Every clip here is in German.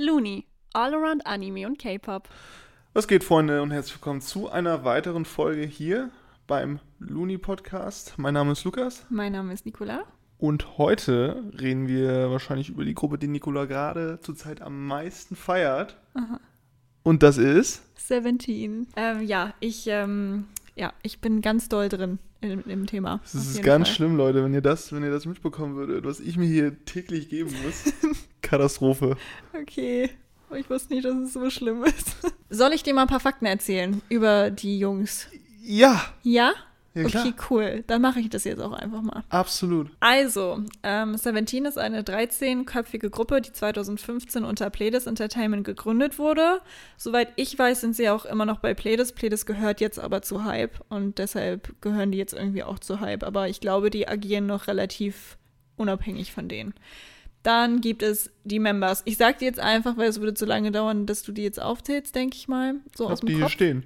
Looney, All Around Anime und K-Pop. Was geht, Freunde, und herzlich willkommen zu einer weiteren Folge hier beim Looney Podcast. Mein Name ist Lukas. Mein Name ist Nicola. Und heute reden wir wahrscheinlich über die Gruppe, die Nicola gerade zurzeit am meisten feiert. Aha. Und das ist? Seventeen. Ähm, ja, ich, ähm, ja, ich bin ganz doll drin in, im Thema. Auf ist ganz Fall. schlimm, Leute, wenn ihr das, wenn ihr das mitbekommen würdet, was ich mir hier täglich geben muss. Katastrophe. Okay. Ich wusste nicht, dass es so schlimm ist. Soll ich dir mal ein paar Fakten erzählen über die Jungs? Ja, Ja? Ja okay, cool. Dann mache ich das jetzt auch einfach mal. Absolut. Also, ähm, Seventeen ist eine 13-köpfige Gruppe, die 2015 unter Pledis Entertainment gegründet wurde. Soweit ich weiß, sind sie auch immer noch bei Pledis. Pledis gehört jetzt aber zu Hype und deshalb gehören die jetzt irgendwie auch zu Hype. Aber ich glaube, die agieren noch relativ unabhängig von denen. Dann gibt es die Members. Ich sag dir jetzt einfach, weil es würde zu lange dauern, dass du die jetzt aufzählst, denke ich mal. So Ich aus hab die dem hier Kopf. stehen.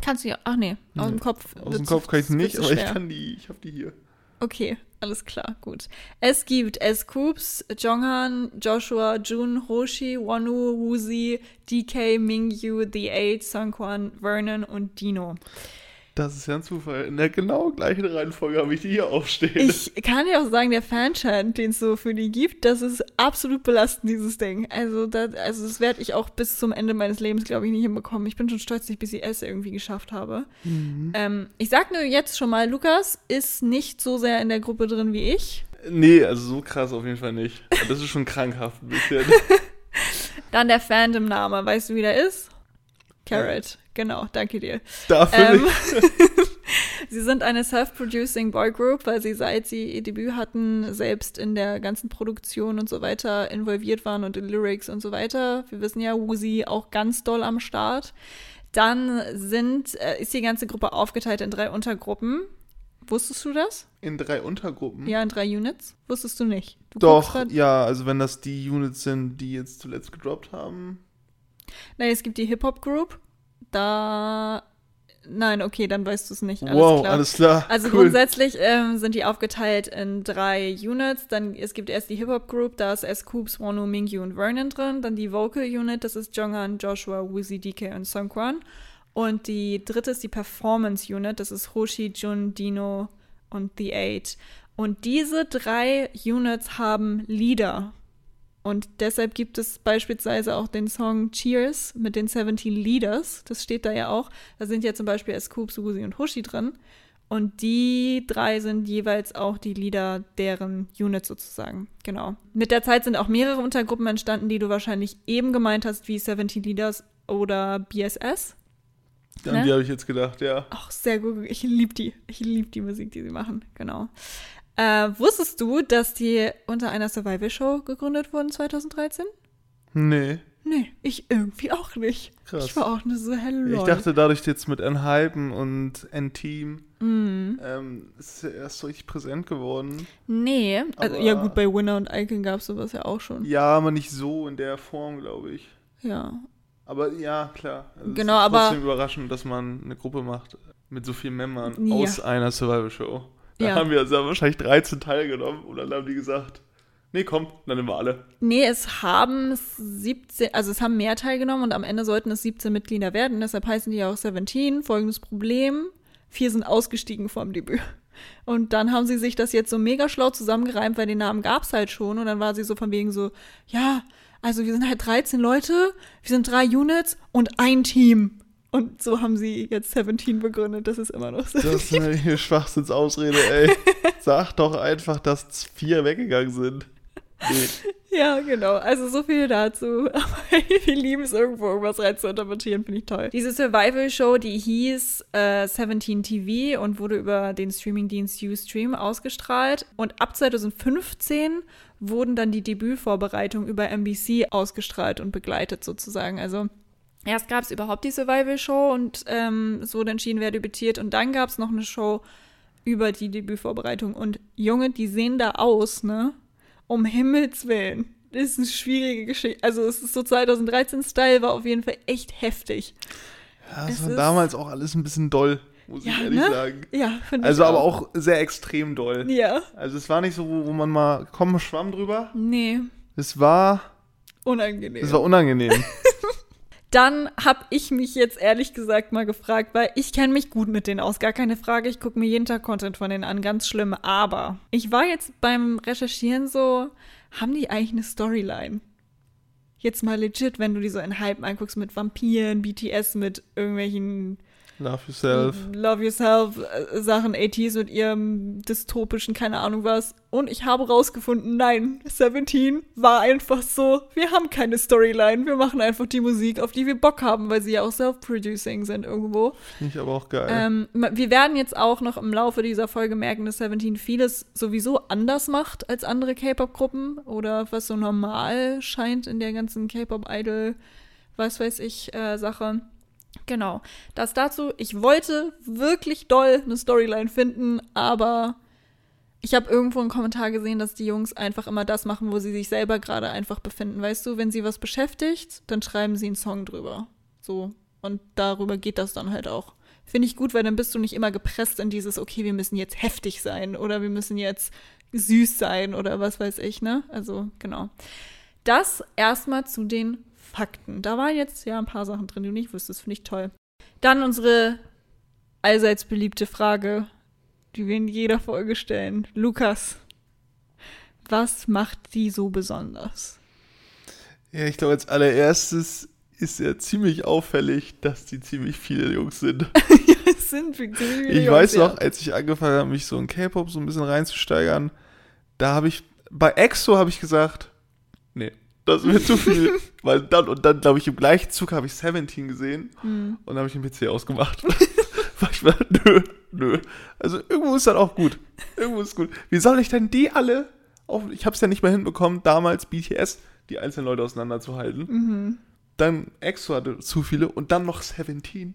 Kannst du ja. Ach nee, aus dem Kopf. Aus dem Kopf kann ich nicht, wird's aber ich kann die, ich hab die hier. Okay, alles klar, gut. Es gibt S-Coops, Jonghan, Joshua, Jun, Hoshi, Wonu, Woozi, DK, Mingyu, The Eight, Sungkwan, Vernon und Dino. Das ist ja ein Zufall. In der genau gleichen Reihenfolge habe ich die hier aufstehen. Ich kann dir auch sagen, der Fanchant, den es so für die gibt, das ist absolut belastend, dieses Ding. Also, das, also das werde ich auch bis zum Ende meines Lebens, glaube ich, nicht hinbekommen. Ich bin schon stolz, dass ich BCS irgendwie geschafft habe. Mhm. Ähm, ich sag nur jetzt schon mal, Lukas ist nicht so sehr in der Gruppe drin wie ich. Nee, also so krass auf jeden Fall nicht. Das ist schon krankhaft ein bisschen. Dann der Fandom-Name. Weißt du, wie der ist? Carrot. Genau, danke dir. Dafür Ähm, sie sind eine self-producing Boygroup, weil sie seit sie ihr Debüt hatten, selbst in der ganzen Produktion und so weiter involviert waren und in Lyrics und so weiter. Wir wissen ja, Woozy auch ganz doll am Start. Dann sind, äh, ist die ganze Gruppe aufgeteilt in drei Untergruppen. Wusstest du das? In drei Untergruppen. Ja, in drei Units? Wusstest du nicht? Du Doch, ja, also wenn das die Units sind, die jetzt zuletzt gedroppt haben. Nein, es gibt die Hip-Hop-Group. Da. Nein, okay, dann weißt du es nicht. Alles wow, klar. alles klar. Also cool. grundsätzlich ähm, sind die aufgeteilt in drei Units. Dann es gibt erst die Hip-Hop Group, da ist S-Coops, Wonu, Mingyu und Vernon drin. Dann die Vocal Unit, das ist Jonghan, Joshua, Woozy, DK und Sungkwan. Und die dritte ist die Performance Unit, das ist Hoshi, Jun, Dino und The Eight. Und diese drei Units haben Lieder. Und deshalb gibt es beispielsweise auch den Song Cheers mit den 17 Leaders. Das steht da ja auch. Da sind ja zum Beispiel S-Coops, Woozy und Hoshi drin. Und die drei sind jeweils auch die Leader deren Unit sozusagen. Genau. Mit der Zeit sind auch mehrere Untergruppen entstanden, die du wahrscheinlich eben gemeint hast, wie 17 Leaders oder BSS. An ne? die habe ich jetzt gedacht, ja. Auch sehr gut. Ich liebe die. Ich liebe die Musik, die sie machen. Genau. Äh, wusstest du, dass die unter einer Survival-Show gegründet wurden 2013? Nee, Nee, ich irgendwie auch nicht. krass. Ich war auch nur so hello. Ich dachte, dadurch jetzt mit N-Hypen und N-Team Mm. ähm, ist ja erst so richtig präsent geworden. Nee, also ja gut, bei Winner und Icon gab es sowas ja auch schon. Ja, aber nicht so in der Form, glaube ich. Ja. Aber ja, klar. Also Genau, es ist aber- trotzdem überraschend, dass man eine Gruppe macht mit so vielen Membern Ja. aus einer Survival-Show. Da Ja. haben wir also wahrscheinlich 13 teilgenommen und dann haben die gesagt, nee, komm, dann nehmen wir alle. Nee, es haben 17, also es haben mehr teilgenommen und am Ende sollten es 17 Mitglieder werden. Deshalb heißen die ja auch 17. Folgendes Problem: Vier sind ausgestiegen vom Debüt. Und dann haben sie sich das jetzt so mega schlau zusammengereimt, weil den Namen gab's halt schon. Und dann war sie so von wegen so, ja, also wir sind halt 13 Leute, wir sind drei Units und ein Team. Und so haben sie jetzt 17 begründet. Das ist immer noch so. Das ist eine Schwachsinnsausrede, ey. Sag doch einfach, dass vier weggegangen sind. Nee. Ja, genau. Also so viel dazu. Aber wir lieben es irgendwo, irgendwas rein zu interpretieren, finde ich toll. Diese Survival-Show, die hieß äh, 17 TV und wurde über den Streamingdienst Ustream ausgestrahlt. Und ab 2015 wurden dann die Debütvorbereitungen über NBC ausgestrahlt und begleitet sozusagen. Also erst gab es überhaupt die Survival-Show und ähm, es wurde entschieden, wer debütiert. Und dann gab es noch eine Show über die Debütvorbereitung. Und Junge, die sehen da aus, ne? Um Himmels Willen. Das ist eine schwierige Geschichte. Also es ist so 2013-Style, war auf jeden Fall echt heftig. Ja, Es das war ist- damals auch alles ein bisschen doll, muss Ja, ich ehrlich ne? sagen. Ja, finde ich Also aber auch sehr extrem doll. Ja. Also es war nicht so, wo, wo man mal, komm, schwamm drüber. Nee. Es war unangenehm. Das war unangenehm. Dann habe ich mich jetzt ehrlich gesagt mal gefragt, weil ich kenne mich gut mit denen aus, gar keine Frage. Ich gucke mir jeden Tag Content von denen an, ganz schlimm. Aber ich war jetzt beim Recherchieren so, haben die eigentlich eine Storyline? Jetzt mal legit, wenn du die so in Hype anguckst mit Vampiren, BTS, mit irgendwelchen Love yourself. Love Yourself äh, Sachen, 80s mit ihrem dystopischen, keine Ahnung was. Und ich habe rausgefunden, nein, 17 war einfach so, wir haben keine Storyline, wir machen einfach die Musik, auf die wir Bock haben, weil sie ja auch self-producing sind irgendwo. Finde ich aber auch geil. Ähm, wir werden jetzt auch noch im Laufe dieser Folge merken, dass 17 vieles sowieso anders macht als andere K-Pop-Gruppen oder was so normal scheint in der ganzen K-Pop-Idol, was weiß ich, äh, Sache. Genau. Das dazu, ich wollte wirklich doll eine Storyline finden, aber ich habe irgendwo einen Kommentar gesehen, dass die Jungs einfach immer das machen, wo sie sich selber gerade einfach befinden. Weißt du, wenn sie was beschäftigt, dann schreiben sie einen Song drüber. So. Und darüber geht das dann halt auch. Finde ich gut, weil dann bist du nicht immer gepresst in dieses, okay, wir müssen jetzt heftig sein oder wir müssen jetzt süß sein oder was weiß ich, ne? Also, genau. Das erstmal zu den Fakten. Da waren jetzt ja ein paar Sachen drin, die du nicht wusstest. Finde ich toll. Dann unsere allseits beliebte Frage, die wir in jeder Folge stellen. Lukas, was macht die so besonders? Ja, ich glaube, als allererstes ist ja ziemlich auffällig, dass die ziemlich viele Jungs sind. ja, es sind ziemlich viele Ich Jungs, weiß ja. noch, als ich angefangen habe, mich so in K-Pop so ein bisschen reinzusteigern, da habe ich, bei EXO habe ich gesagt, nee, das wird zu viel. Weil dann, und dann, glaube ich, im gleichen Zug habe ich 17 gesehen Hm. und dann habe ich den PC ausgemacht. Weil ich war, nö, nö. Also irgendwo ist das auch gut. Irgendwo ist gut. Wie soll ich denn die alle, auf, ich habe es ja nicht mehr hinbekommen, damals BTS, die einzelnen Leute auseinanderzuhalten. Mhm. Dann EXO hatte zu viele und dann noch 17.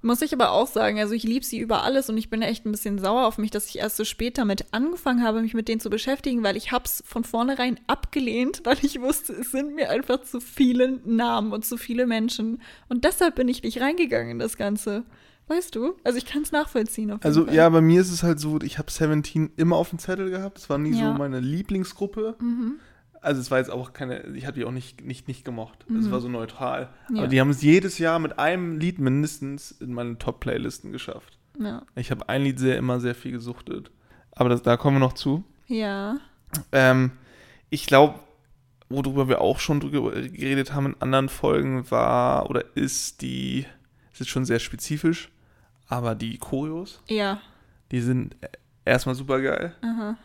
Muss ich aber auch sagen, also ich liebe sie über alles und ich bin echt ein bisschen sauer auf mich, dass ich erst so spät damit angefangen habe, mich mit denen zu beschäftigen, weil ich hab's von vornherein abgelehnt, weil ich wusste, es sind mir einfach zu viele Namen und zu viele Menschen. Und deshalb bin ich nicht reingegangen in das Ganze. Weißt du? Also ich kann es nachvollziehen. Also Fall. ja, bei mir ist es halt so, ich habe 17 immer auf dem Zettel gehabt. Es war nie Ja. so meine Lieblingsgruppe. Mhm. Also es war jetzt auch keine, ich habe die auch nicht, nicht, nicht gemocht. Es war so neutral. Mhm. Ja. Aber die haben es jedes Jahr mit einem Lied mindestens in meine Top-Playlisten geschafft. Ja. Ich habe ein Lied sehr, immer sehr viel gesuchtet. Aber das, da kommen wir noch zu. Ja. Ähm, ich glaube, worüber wir auch schon drüber geredet haben in anderen Folgen, war oder ist die, ist jetzt schon sehr spezifisch, aber die Choreos, Ja. die sind erstmal super geil Aha.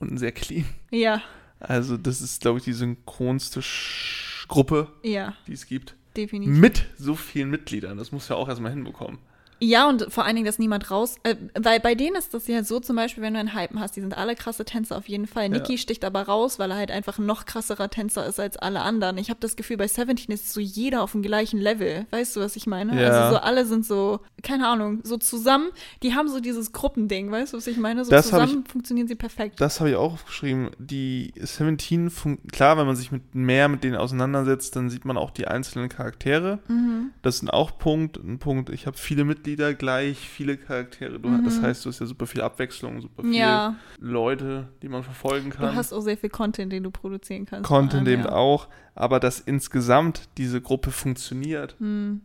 und sehr clean. Ja. Also, das ist, glaube ich, die synchronste Sch Gruppe, Ja. die es gibt. Definitiv. Mit so vielen Mitgliedern. Das muss ja auch erstmal hinbekommen. Ja, und vor allen Dingen, dass niemand raus. Äh, weil bei denen ist das ja so, zum Beispiel, wenn du einen Hypen hast, die sind alle krasse Tänzer auf jeden Fall. Niki sticht aber raus, weil er halt einfach ein noch krasserer Tänzer ist als alle anderen. Ich habe das Gefühl, bei Seventeen ist so jeder auf dem gleichen Level. Weißt du, was ich meine? Ja. Also so alle sind so, keine Ahnung, so zusammen. Die haben so dieses Gruppending, weißt du, was ich meine? So Das zusammen funktionieren sie perfekt. Das habe ich auch aufgeschrieben. Die 17, fun- klar, wenn man sich mit mehr mit denen auseinandersetzt, dann sieht man auch die einzelnen Charaktere. Mhm. Das ist auch Punkt. Ein Punkt, ich habe viele Mitglieder, gleich viele Charaktere. Du, Das heißt, du hast ja super viel Abwechslung, super viele Mhm. Ja, Leute, die man verfolgen kann. du hast auch sehr viel Content, den du produzieren kannst. Content allem, eben ja. auch. Aber dass insgesamt diese Gruppe funktioniert. Hm.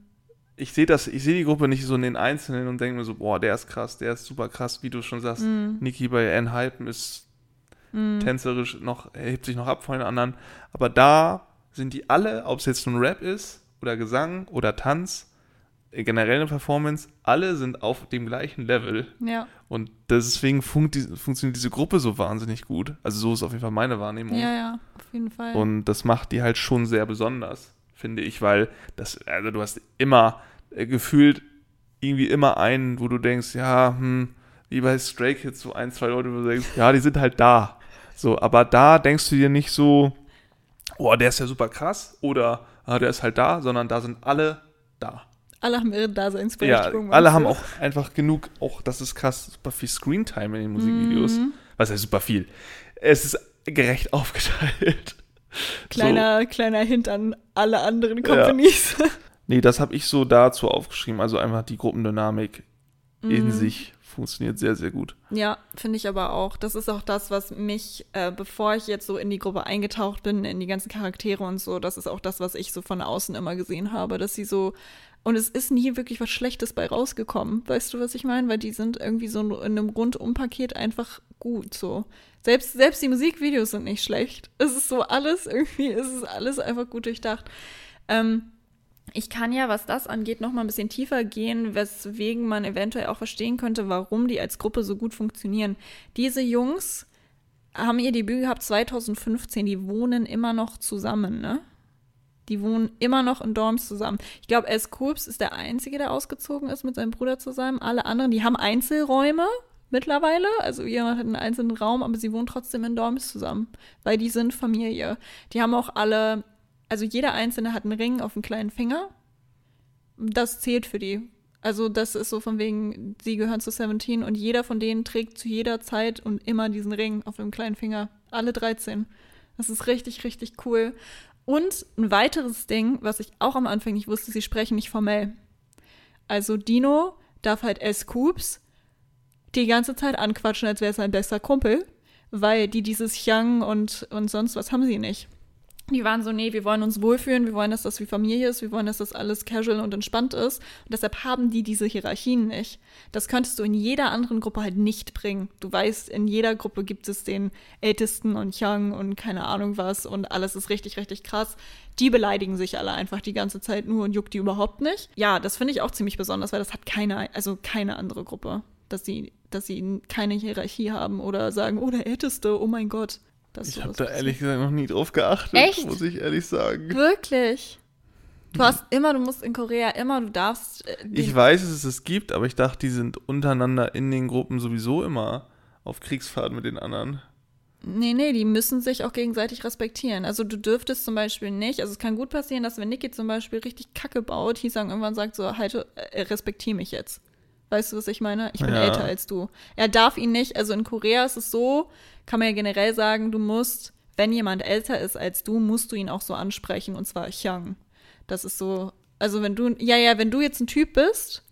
Ich sehe das, ich sehe die Gruppe nicht so in den Einzelnen und denke mir so, boah, der ist krass, der ist super krass, wie du schon sagst. Mhm. Niki bei N Hypen ist Mhm. tänzerisch noch, er hebt sich noch ab von den anderen. Aber da sind die alle, ob es jetzt nun Rap ist oder Gesang oder Tanz, generell eine Performance, alle sind auf dem gleichen Level. Ja, Und deswegen funkt funktioniert diese Gruppe so wahnsinnig gut. Also so ist auf jeden Fall meine Wahrnehmung. ja, ja, auf jeden Fall. Und das macht die halt schon sehr besonders, finde ich, weil das, also du hast immer äh, gefühlt irgendwie immer einen, wo du denkst, ja, hm, wie bei Stray Kids, so ein, zwei Leute, wo du denkst, ja, die sind halt da. So, aber da denkst du dir nicht so, oh, der ist ja super krass oder ah, der ist halt da, sondern da sind alle da. Alle haben ihre Ja, Daseinsberechtigung. alle meinst haben auch einfach genug, auch das ist krass, super viel Screentime in den Musikvideos. Mhm. Was heißt super viel? Es ist gerecht aufgeteilt. Kleiner, kleiner Hint an alle anderen Companies. Nee, das habe ich so dazu aufgeschrieben. Also einfach die Gruppendynamik in Mhm. sich funktioniert sehr, sehr gut. Ja, finde ich aber auch. Das ist auch das, was mich, äh, bevor ich jetzt so in die Gruppe eingetaucht bin, in die ganzen Charaktere und so, das ist auch das, was ich so von außen immer gesehen habe, dass sie so und es ist nie wirklich was Schlechtes bei rausgekommen. Weißt du, was ich meine? Weil die sind irgendwie so in einem Rundumpaket einfach gut so. Selbst, selbst die Musikvideos sind nicht schlecht. Es ist so alles irgendwie, es ist alles einfach gut durchdacht. Ähm, ich kann ja, was das angeht, noch mal ein bisschen tiefer gehen, weswegen man eventuell auch verstehen könnte, warum die als Gruppe so gut funktionieren. Diese Jungs haben ihr Debüt gehabt 2015, die wohnen immer noch zusammen, ne? Die wohnen immer noch in Dorms zusammen. Ich glaube, S. Kurps ist der Einzige, der ausgezogen ist mit seinem Bruder zusammen. Alle anderen, die haben Einzelräume mittlerweile. Also jemand hat einen einzelnen Raum, aber sie wohnen trotzdem in Dorms zusammen, weil die sind Familie. Die haben auch alle, also jeder Einzelne hat einen Ring auf dem kleinen Finger. Das zählt für die. Also das ist so von wegen, sie gehören zu 17 und jeder von denen trägt zu jeder Zeit und immer diesen Ring auf dem kleinen Finger. Alle 13. Das ist richtig, richtig cool. Und ein weiteres Ding, was ich auch am Anfang nicht wusste, sie sprechen nicht formell. Also Dino darf halt S. Coops die ganze Zeit anquatschen, als wäre es sein bester Kumpel, weil die dieses Young und, und sonst was haben sie nicht. Die waren so, nee, wir wollen uns wohlfühlen, wir wollen, dass das wie Familie ist, wir wollen, dass das alles casual und entspannt ist. Und deshalb haben die diese Hierarchien nicht. Das könntest du in jeder anderen Gruppe halt nicht bringen. Du weißt, in jeder Gruppe gibt es den Ältesten und Young und keine Ahnung was und alles ist richtig, richtig krass. Die beleidigen sich alle einfach die ganze Zeit nur und juckt die überhaupt nicht. Ja, das finde ich auch ziemlich besonders, weil das hat keine, also keine andere Gruppe, dass sie, dass sie keine Hierarchie haben oder sagen, oh, der Älteste, oh mein Gott ich habe da ehrlich gesagt noch nie drauf geachtet, Echt? muss ich ehrlich sagen. Wirklich? Du hast immer, du musst in Korea immer, du darfst. Äh, ich weiß, dass es es gibt, aber ich dachte, die sind untereinander in den Gruppen sowieso immer auf Kriegsfahrt mit den anderen. Nee, nee, die müssen sich auch gegenseitig respektieren. Also du dürftest zum Beispiel nicht, also es kann gut passieren, dass wenn Niki zum Beispiel richtig Kacke baut, Hisang irgendwann sagt so, halt, äh, respektier mich jetzt. Weißt du, was ich meine? Ich bin ja. älter als du. Er darf ihn nicht, also in Korea ist es so, kann man ja generell sagen, du musst, wenn jemand älter ist als du, musst du ihn auch so ansprechen und zwar Hyang. Das ist so, also wenn du, ja, ja, wenn du jetzt ein Typ bist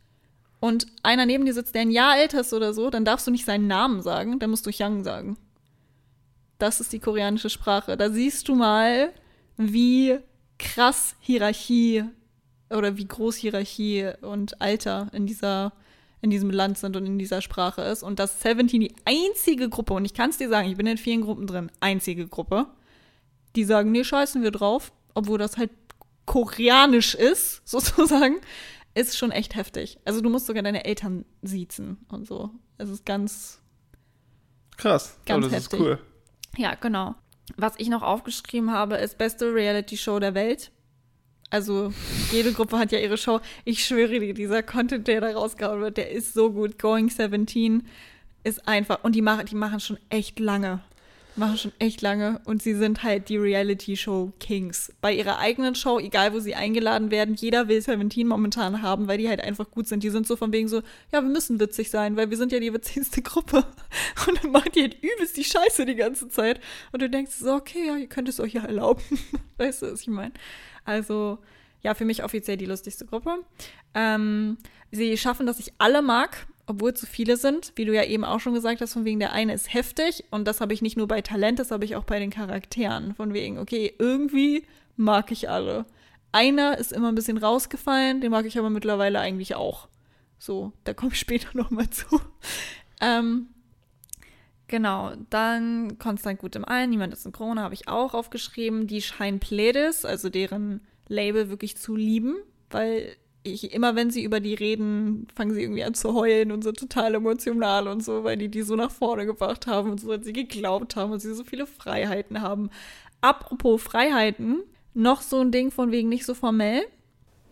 und einer neben dir sitzt, der ein Jahr älter ist oder so, dann darfst du nicht seinen Namen sagen, dann musst du Hyang sagen. Das ist die koreanische Sprache. Da siehst du mal, wie krass Hierarchie oder wie groß Hierarchie und Alter in dieser in diesem Land sind und in dieser Sprache ist. Und dass 17 die einzige Gruppe, und ich kann es dir sagen, ich bin in vielen Gruppen drin, einzige Gruppe, die sagen, nee, scheißen wir drauf, obwohl das halt koreanisch ist, sozusagen, ist schon echt heftig. Also du musst sogar deine Eltern siezen und so. Es ist ganz krass. Ganz oh, das heftig. ist cool. Ja, genau. Was ich noch aufgeschrieben habe, ist beste Reality Show der Welt. Also jede Gruppe hat ja ihre Show. Ich schwöre dir, dieser Content, der da rausgehauen wird, der ist so gut. Going 17 ist einfach. Und die machen, die machen schon echt lange. Die machen schon echt lange. Und sie sind halt die Reality-Show Kings. Bei ihrer eigenen Show, egal wo sie eingeladen werden, jeder will 17 momentan haben, weil die halt einfach gut sind. Die sind so von wegen so, ja, wir müssen witzig sein, weil wir sind ja die witzigste Gruppe. Und dann machen die halt übelst die Scheiße die ganze Zeit. Und du denkst so, okay, ja, ihr könnt es euch ja erlauben. weißt du, was ich meine? Also ja, für mich offiziell die lustigste Gruppe. Ähm, sie schaffen, dass ich alle mag, obwohl es zu viele sind. Wie du ja eben auch schon gesagt hast, von wegen der eine ist heftig. Und das habe ich nicht nur bei Talent, das habe ich auch bei den Charakteren. Von wegen, okay, irgendwie mag ich alle. Einer ist immer ein bisschen rausgefallen, den mag ich aber mittlerweile eigentlich auch. So, da komme ich später nochmal zu. Ähm, Genau, dann konstant gut im Allen, niemand ist in Corona, habe ich auch aufgeschrieben. Die scheinen Pledis, also deren Label wirklich zu lieben, weil ich immer, wenn sie über die reden, fangen sie irgendwie an zu heulen und sind total emotional und so, weil die die so nach vorne gebracht haben und so, weil sie geglaubt haben und sie so viele Freiheiten haben. Apropos Freiheiten, noch so ein Ding von wegen nicht so formell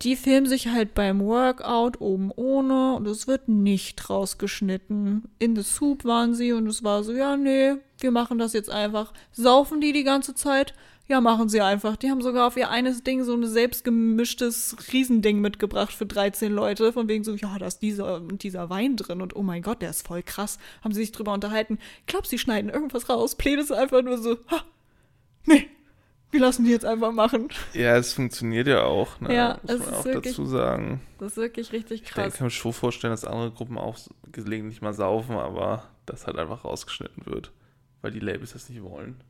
die filmen sich halt beim Workout oben ohne und es wird nicht rausgeschnitten. In the Soup waren sie und es war so, ja, nee, wir machen das jetzt einfach. Saufen die die ganze Zeit? Ja, machen sie einfach. Die haben sogar auf ihr eines Ding so ein selbstgemischtes Riesending mitgebracht für 13 Leute. Von wegen so, ja, da ist dieser, dieser Wein drin und oh mein Gott, der ist voll krass. Haben sie sich drüber unterhalten. Glaub, sie schneiden irgendwas raus. Pläne ist einfach nur so, ha, nee, wir lassen die jetzt einfach machen. Ja, es funktioniert ja auch, ne? Ja, muss es man ist auch wirklich dazu sagen. Das ist wirklich richtig Ich krass. kann mir schon vorstellen, dass andere Gruppen auch gelegentlich mal saufen, aber das halt einfach rausgeschnitten wird, weil die Labels das nicht wollen.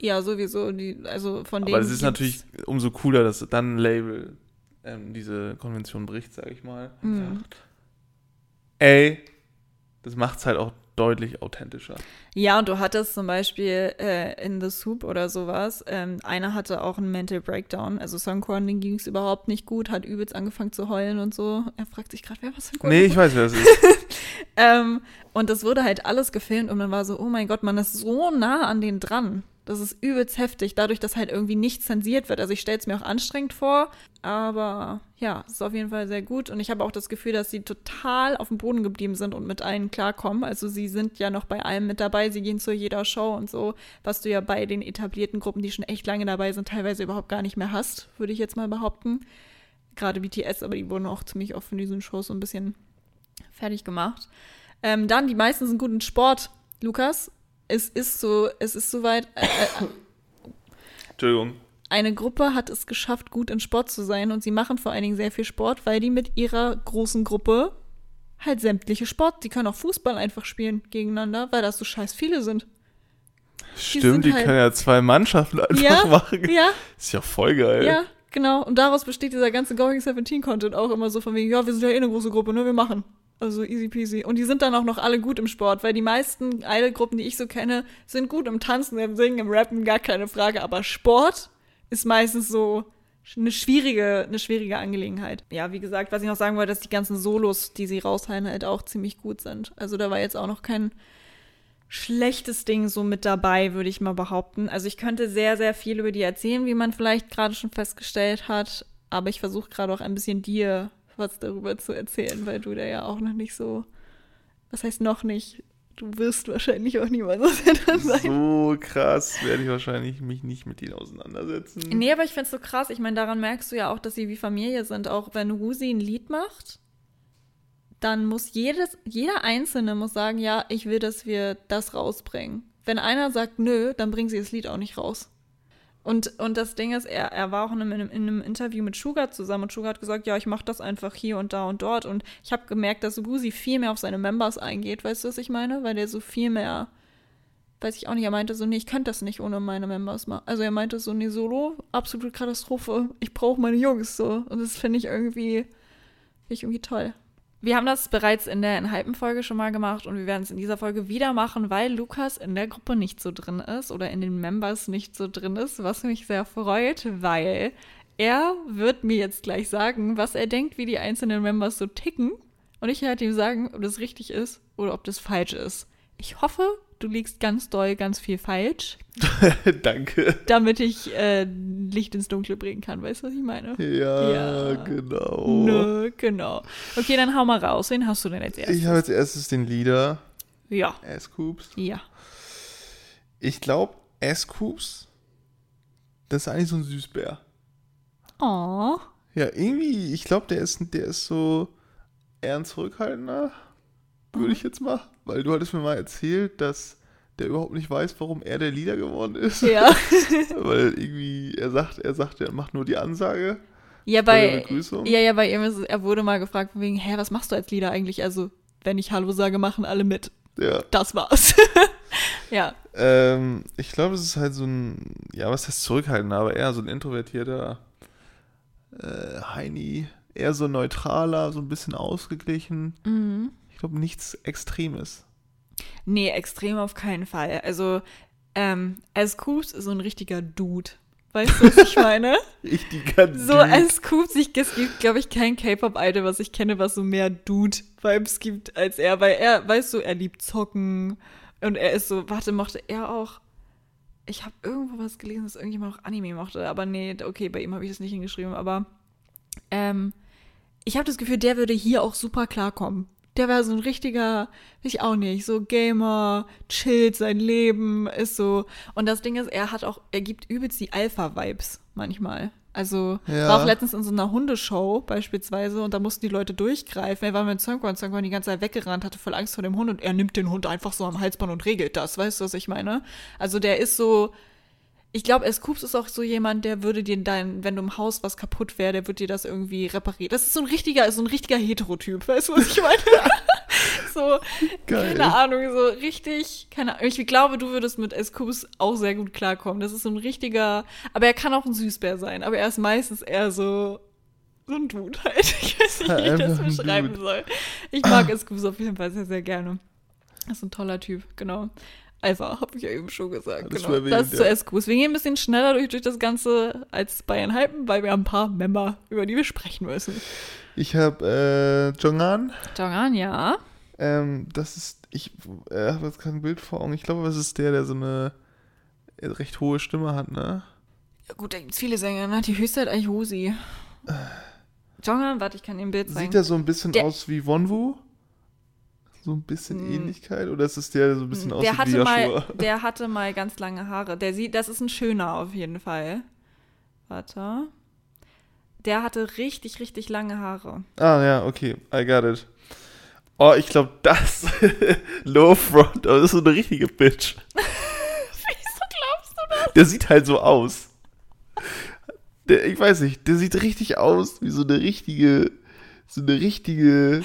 Ja, sowieso. Die, also von denen Aber es ist natürlich umso cooler, dass dann ein Label ähm, diese Konvention bricht, sag ich mal. Mhm. Ey, das macht es halt auch deutlich authentischer. Ja, und du hattest zum Beispiel äh, in The Soup oder sowas, ähm, einer hatte auch einen Mental Breakdown. Also Songkorn, den ging es überhaupt nicht gut, hat übelst angefangen zu heulen und so. Er fragt sich gerade, wer was Songkorn Nee, ich weiß, wer das ist. ähm, Und das wurde halt alles gefilmt und man war so, oh mein Gott, man ist so nah an den dran. Das ist übelst heftig, dadurch, dass halt irgendwie nicht zensiert wird. Also ich stelle es mir auch anstrengend vor, aber ja, es ist auf jeden Fall sehr gut. Und ich habe auch das Gefühl, dass sie total auf dem Boden geblieben sind und mit allen klarkommen. Also sie sind ja noch bei allem mit dabei, sie gehen zu jeder Show und so, was du ja bei den etablierten Gruppen, die schon echt lange dabei sind, teilweise überhaupt gar nicht mehr hast, würde ich jetzt mal behaupten. Gerade BTS, aber die wurden auch ziemlich oft von diesen Shows so ein bisschen fertig gemacht. Ähm, dann, die meisten sind gut in Sport, Lukas. Es ist so, es ist soweit. Äh, äh, Entschuldigung. eine Gruppe hat es geschafft, gut in Sport zu sein und sie machen vor allen Dingen sehr viel Sport, weil die mit ihrer großen Gruppe halt sämtliche Sport, die können auch Fußball einfach spielen gegeneinander, weil das so scheiß viele sind. Stimmt, sind die halt- können ja zwei Mannschaften einfach Ja, machen. Ja, Ist ja voll geil. ja, genau. Und daraus besteht dieser ganze Going 17 Content auch immer so von wegen, ja, wir sind ja eh eine große Gruppe, ne, wir machen. Also easy peasy. Und die sind dann auch noch alle gut im Sport, weil die meisten Idol-Gruppen, die ich so kenne, sind gut im Tanzen, im Singen, im Rappen, gar keine Frage. Aber Sport ist meistens so eine schwierige, eine schwierige Angelegenheit. Ja, wie gesagt, was ich noch sagen wollte, dass die ganzen Solos, die sie raushalten, halt auch ziemlich gut sind. Also da war jetzt auch noch kein schlechtes Ding so mit dabei, würde ich mal behaupten. Also ich könnte sehr, sehr viel über die erzählen, wie man vielleicht gerade schon festgestellt hat. Aber ich versuche gerade auch ein bisschen dir was darüber zu erzählen, weil du da ja auch noch nicht so, was heißt noch nicht? Du wirst wahrscheinlich auch niemals was dran sein. So krass werde ich wahrscheinlich mich nicht mit ihnen auseinandersetzen. Nee, aber ich find's so krass. Ich meine, daran merkst du ja auch, dass sie wie Familie sind. Auch wenn Rusi ein Lied macht, dann muss jedes, jeder Einzelne muss sagen, ja, ich will, dass wir das rausbringen. Wenn einer sagt, nö, dann bringen sie das Lied auch nicht raus. Und, und das Ding ist, er, er war auch in einem, in einem Interview mit Sugar zusammen und Sugar hat gesagt, ja, ich mache das einfach hier und da und dort. Und ich habe gemerkt, dass Rusi viel mehr auf seine Members eingeht. Weißt du, was ich meine? Weil der so viel mehr weiß ich auch nicht, er meinte so, nee, ich könnte das nicht ohne meine Members machen. Also er meinte so, nee, Solo, absolute Katastrophe. Ich brauche meine Jungs so. Und das finde ich irgendwie, finde ich irgendwie toll. Wir haben das bereits in der Enhypen-Folge schon mal gemacht und wir werden es in dieser Folge wieder machen, weil Lukas in der Gruppe nicht so drin ist oder in den Members nicht so drin ist, was mich sehr freut, weil er wird mir jetzt gleich sagen, was er denkt, wie die einzelnen Members so ticken. Und ich werde ihm sagen, ob das richtig ist oder ob das falsch ist. Ich hoffe, du liegst ganz doll, ganz viel falsch, Danke. damit ich äh, Licht ins Dunkle bringen kann. Weißt du, was ich meine? Ja, Ja. genau. Nö, genau. Okay, dann hau mal raus. Wen hast du denn als erstes? Ich habe als erstes den Leader ja, S-Coops. ja. Ich glaube, S-Coops, das ist eigentlich so ein Süßbär. Oh. Ja, irgendwie, ich glaube, der ist, der ist so eher ein Zurückhaltender, würde ich jetzt mal. Weil du hattest mir mal erzählt, dass der überhaupt nicht weiß, warum er der Leader geworden ist. Ja. Weil irgendwie, er sagt, er sagt, er macht nur die Ansage. Ja, bei bei, ja, ja, bei ihm ist er wurde mal gefragt, von wegen, hä, was machst du als Leader eigentlich? Also, wenn ich Hallo sage, machen alle mit. Ja. Das war's. ja. Ähm, ich glaube, es ist halt so ein, ja, was heißt zurückhaltender, aber eher so ein introvertierter äh, Heini, eher so neutraler, so ein bisschen ausgeglichen. Mhm. Ich glaube, nichts Extremes. Nee, extrem auf keinen Fall. Also, ähm, S-Coops ist so ein richtiger Dude. Weißt du, was ich meine? Richtiger So Dude. S-Coops, ich, es gibt, glaube ich, kein K-Pop-Idol, was ich kenne, was so mehr Dude-Vibes gibt als er. Weil er, weißt du, er liebt Zocken und er ist so, warte, mochte er auch. Ich habe irgendwo was gelesen, dass irgendjemand auch Anime mochte, aber nee, okay, bei ihm habe ich das nicht hingeschrieben, aber ähm, ich habe das Gefühl, der würde hier auch super klarkommen. Der wäre so ein richtiger, ich auch nicht, so Gamer, chillt sein Leben, ist so. Und das Ding ist, er hat auch, er gibt übelst die Alpha-Vibes manchmal. Also Ja. war auch letztens in so einer Hundeshow beispielsweise und da mussten die Leute durchgreifen. Er war mit Songkwan, Songkwan die ganze Zeit weggerannt, hatte voll Angst vor dem Hund und er nimmt den Hund einfach so am Halsband und regelt das. Weißt du, was ich meine? Also der ist so, ich glaube, Scoops ist auch so jemand, der würde dir dein, wenn du im Haus was kaputt wäre, der würde dir das irgendwie reparieren. Das ist so ein richtiger, so ein richtiger Heterotyp, weißt du, was ich meine? so, Geil. keine Ahnung, so richtig, keine Ahnung. Ich glaube, du würdest mit Scoops auch sehr gut klarkommen. Das ist so ein richtiger, aber er kann auch ein Süßbär sein, aber er ist meistens eher so, so ein Dude halt. Ich weiß nicht, wie ich das beschreiben soll. Ich mag Scoops auf jeden Fall sehr, sehr gerne. Das ist ein toller Typ, genau. Alpha, habe ich ja eben schon gesagt. Hattest Genau. erwähnt, das zu ja. S-Cus. Wir gehen ein bisschen schneller durch, durch das Ganze als bei Hypen, weil wir haben ein paar Member, über die wir sprechen müssen. Ich habe äh, Jongan. Jongan, ja. Ähm, das ist, ich äh, habe jetzt kein Bild vor Augen. Ich glaube, das ist der, der so eine äh, recht hohe Stimme hat, ne? Ja gut, da gibt es viele Sänger, ne? Die höchste hat eigentlich Hosi. Jongan, warte, ich kann ihm ein Bild zeigen. Sieht er so ein bisschen Der- aus wie Wonwu? So ein bisschen Hm. Ähnlichkeit? Oder ist es der, der so ein bisschen der aussieht wie hatte, Joshua? mal, der hatte mal ganz lange Haare. Der sieht, das ist ein schöner auf jeden Fall. Warte. Der hatte richtig, richtig lange Haare. Ah, ja, okay. I got it. Oh, ich glaube, das Low Front, das ist so eine richtige Bitch. Wieso glaubst du das? Der sieht halt so aus. Der, ich weiß nicht, der sieht richtig aus wie so eine richtige, so eine richtige,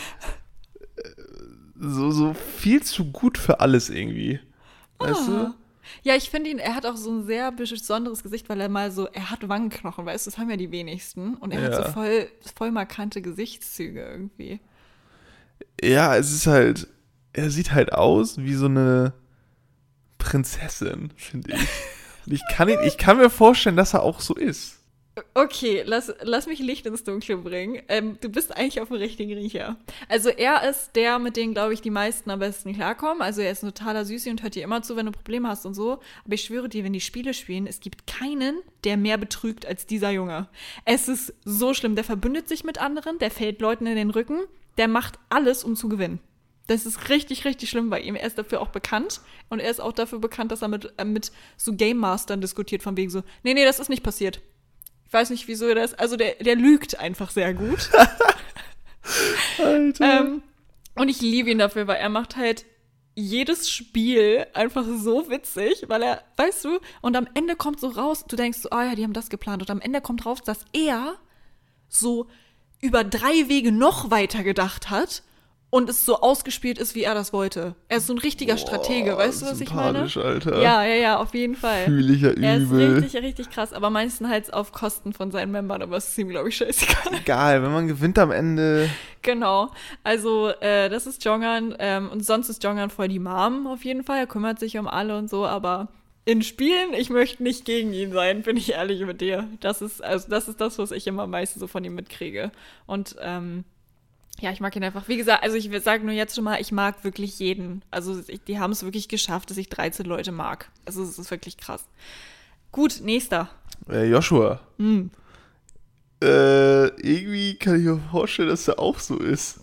so, so viel zu gut für alles irgendwie. Weißt Ah. Ja, ich finde ihn, er hat auch so ein sehr besonderes Gesicht, weil er mal so, er hat Wangenknochen, weißt du, das haben ja die wenigsten. Und er hat Ja. so voll, voll markante Gesichtszüge irgendwie. du? Ja, es ist halt, er sieht halt aus wie so eine Prinzessin, finde ich. Und ich kann, ihn, ich kann mir vorstellen, dass er auch so ist. Okay, lass, lass mich Licht ins Dunkle bringen. Ähm, du bist eigentlich auf dem richtigen Riecher. Also er ist der, mit dem, glaube ich, die meisten am besten klarkommen. Also er ist ein totaler Süßi und hört dir immer zu, wenn du Probleme hast und so. Aber ich schwöre dir, wenn die Spiele spielen, es gibt keinen, der mehr betrügt als dieser Junge. Es ist so schlimm. Der verbündet sich mit anderen, der fällt Leuten in den Rücken, der macht alles, um zu gewinnen. Das ist richtig, richtig schlimm bei ihm. Er ist dafür auch bekannt und er ist auch dafür bekannt, dass er mit, äh, mit so Game Mastern diskutiert, von wegen so, nee, nee, das ist nicht passiert. Ich weiß nicht, wieso er das. Also der, der lügt einfach sehr gut. Alter. ähm, und ich liebe ihn dafür, weil er macht halt jedes Spiel einfach so witzig, weil er, weißt du, und am Ende kommt so raus, du denkst so, ah ja, die haben das geplant. Und am Ende kommt raus, dass er so über drei Wege noch weiter gedacht hat und es so ausgespielt ist, wie er das wollte. Er ist so ein richtiger Stratege, Boah, weißt du, was ich meine? Alter. Ja, ja, ja, auf jeden Fall. Fühle ich ja Er ist übel. richtig, richtig krass, aber meistens halt auf Kosten von seinen Membern, aber es ist ihm, glaube ich, scheißegal. Egal, wenn man gewinnt am Ende. genau. Also, äh, das ist Jongan. Ähm, und sonst ist Jongan voll die Mom auf jeden Fall. Er kümmert sich um alle und so, aber in Spielen, ich möchte nicht gegen ihn sein, bin ich ehrlich mit dir. Das ist, also, das ist das, was ich immer am meisten so von ihm mitkriege. Und, ähm, ja, ich mag ihn einfach. Wie gesagt, also ich sage nur jetzt schon mal, ich mag wirklich jeden. Also ich, die haben es wirklich geschafft, dass ich 13 Leute mag. Also es ist wirklich krass. Gut, nächster. Äh, Joshua. Hm. Äh, irgendwie kann ich mir vorstellen, dass er auch so ist.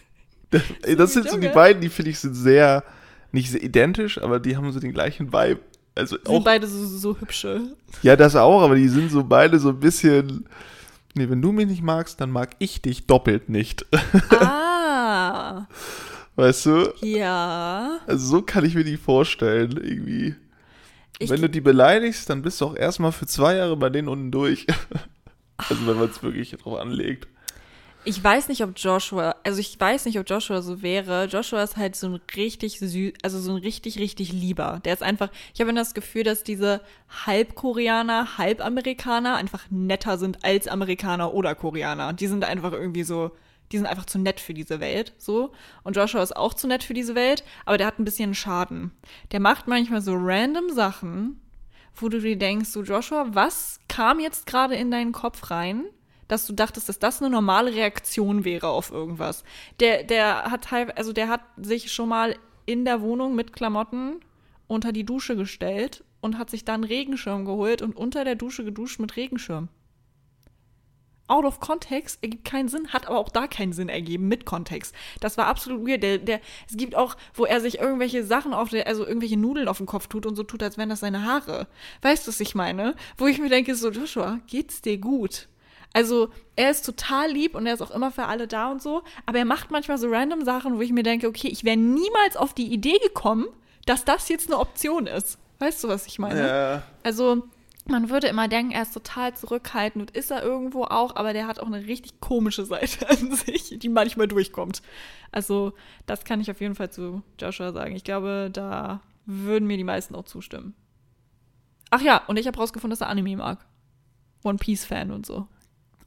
das, ey, das sind so die beiden, die finde ich sind sehr, nicht sehr identisch, aber die haben so den gleichen Vibe. Also Sind auch, beide so, so hübsche. ja, das auch, aber die sind so beide so ein bisschen, nee, wenn du mich nicht magst, dann mag ich dich doppelt nicht. Ah, weißt du? ja. Also so kann ich mir die vorstellen, irgendwie. Ich, wenn du die beleidigst, dann bist du auch erstmal für zwei Jahre bei denen unten durch. also wenn man es wirklich drauf anlegt. Ich weiß nicht, ob Joshua, also ich weiß nicht, ob Joshua so wäre. Joshua ist halt so ein richtig süß, also so ein richtig, richtig lieber. Der ist einfach, ich habe das Gefühl, dass diese Halbkoreaner, Halbamerikaner einfach netter sind als Amerikaner oder Koreaner. Die sind einfach irgendwie so, die sind einfach zu nett für diese Welt, so. Und Joshua ist auch zu nett für diese Welt, aber der hat ein bisschen Schaden. Der macht manchmal so random Sachen, wo du dir denkst, so Joshua, was kam jetzt gerade in deinen Kopf rein, dass du dachtest, dass das eine normale Reaktion wäre auf irgendwas? Der, der hat also der hat sich schon mal in der Wohnung mit Klamotten unter die Dusche gestellt und hat sich dann Regenschirm geholt und unter der Dusche geduscht mit Regenschirm. Out of Context ergibt keinen Sinn, hat aber auch da keinen Sinn ergeben mit Kontext. Das war absolut weird. Der, der, es gibt auch, wo er sich irgendwelche Sachen auf der, also irgendwelche Nudeln auf den Kopf tut und so tut, als wären das seine Haare. Weißt du, was ich meine? Wo ich mir denke, so, Joshua, geht's dir gut? Also, er ist total lieb und er ist auch immer für alle da und so, aber er macht manchmal so random Sachen, wo ich mir denke, okay, ich wäre niemals auf die Idee gekommen, dass das jetzt eine Option ist. Weißt du, was ich meine? Ja. Also, man würde immer denken, er ist total zurückhaltend und ist er irgendwo auch, aber der hat auch eine richtig komische Seite an sich, die manchmal durchkommt. Also, das kann ich auf jeden Fall zu Joshua sagen. Ich glaube, da würden mir die meisten auch zustimmen. Ach ja, und ich habe rausgefunden, dass er Anime mag. One Piece-Fan und so.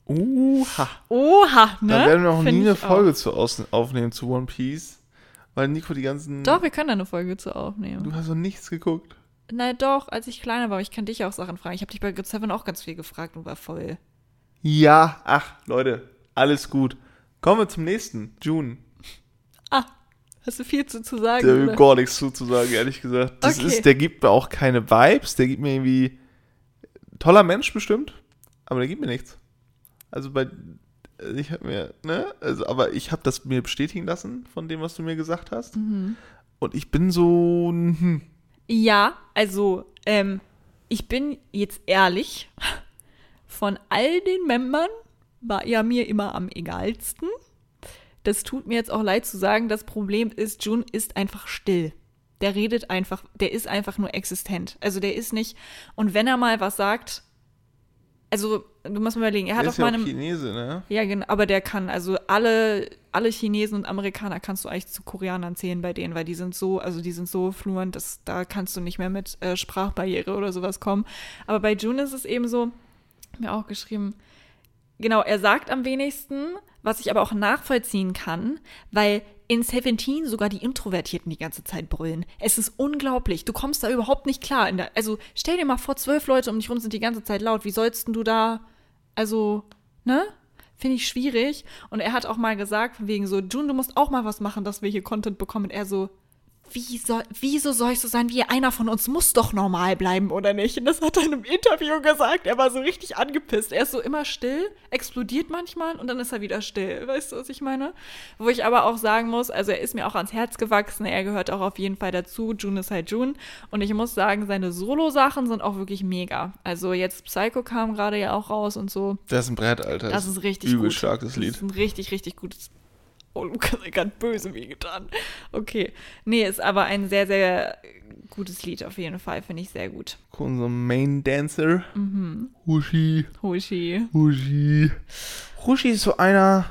Oha. Oha, ne? Da werden wir auch Find nie eine Folge zu aus aufnehmen zu One Piece. Weil Nico die ganzen. Doch, wir können da eine Folge zu aufnehmen. Du hast doch nichts geguckt. Nein, doch, als ich kleiner war, ich kann dich auch Sachen fragen. Ich habe dich bei Good Seven auch ganz viel gefragt und war voll. Ja, ach, Leute, alles gut. Kommen wir zum nächsten. June. Ah, hast du viel zu, zu sagen? Der oder? gar nichts zuzusagen, ehrlich gesagt. Das Okay. ist, der gibt mir auch keine Vibes, der gibt mir irgendwie. Toller Mensch bestimmt, aber der gibt mir nichts. Also bei. Ich habe mir, ne? Also, aber ich habe das mir bestätigen lassen von dem, was du mir gesagt hast. Mhm. Und ich bin so. Hm, Ja, also, ähm, ich bin jetzt ehrlich, von all den Membern war er mir immer am egalsten. Das tut mir jetzt auch leid zu sagen, das Problem ist, Jun ist einfach still. Der redet einfach, der ist einfach nur existent. Also der ist nicht, und wenn er mal was sagt, also du musst mal überlegen, er hat der auf ja auch meinem, Chinese, ne? ja, genau, aber der kann, also alle, alle Chinesen und Amerikaner kannst du eigentlich zu Koreanern zählen bei denen, weil die sind so, also die sind so fluent, dass da kannst du nicht mehr mit äh, Sprachbarriere oder sowas kommen. Aber bei June ist es eben so, mir auch geschrieben, genau, er sagt am wenigsten, was ich aber auch nachvollziehen kann, weil in Seventeen sogar die Introvertierten die ganze Zeit brüllen. Es ist unglaublich. Du kommst da überhaupt nicht klar. In der, also stell dir mal vor, zwölf Leute um dich rum sind die ganze Zeit laut. Wie sollst denn du da, also, ne? Finde ich schwierig. Und er hat auch mal gesagt, wegen so, June, du musst auch mal was machen, dass wir hier Content bekommen. Und er so, wie soll, wieso soll ich so sein wie einer von uns muss doch normal bleiben, oder nicht? Und das hat er in einem Interview gesagt. Er war so richtig angepisst. Er ist so immer still, explodiert manchmal und dann ist er wieder still. Weißt du, was ich meine? Wo ich aber auch sagen muss, also er ist mir auch ans Herz gewachsen. Er gehört auch auf jeden Fall dazu. June ist halt June. Und ich muss sagen, seine Solo-Sachen sind auch wirklich mega. Also jetzt Psycho kam gerade ja auch raus und so. Das ist ein Brett, Alter. Das ist richtig übel gut. stark, das Das Lied. ist ein richtig, richtig gutes. Oh, Lukas hat ganz böse wehgetan. Okay. Nee, ist aber ein sehr, sehr gutes Lied auf jeden Fall. Finde ich sehr gut. Unser Main Dancer. Mhm. Hushi. Hoshi. Hushi. Hushi ist so einer.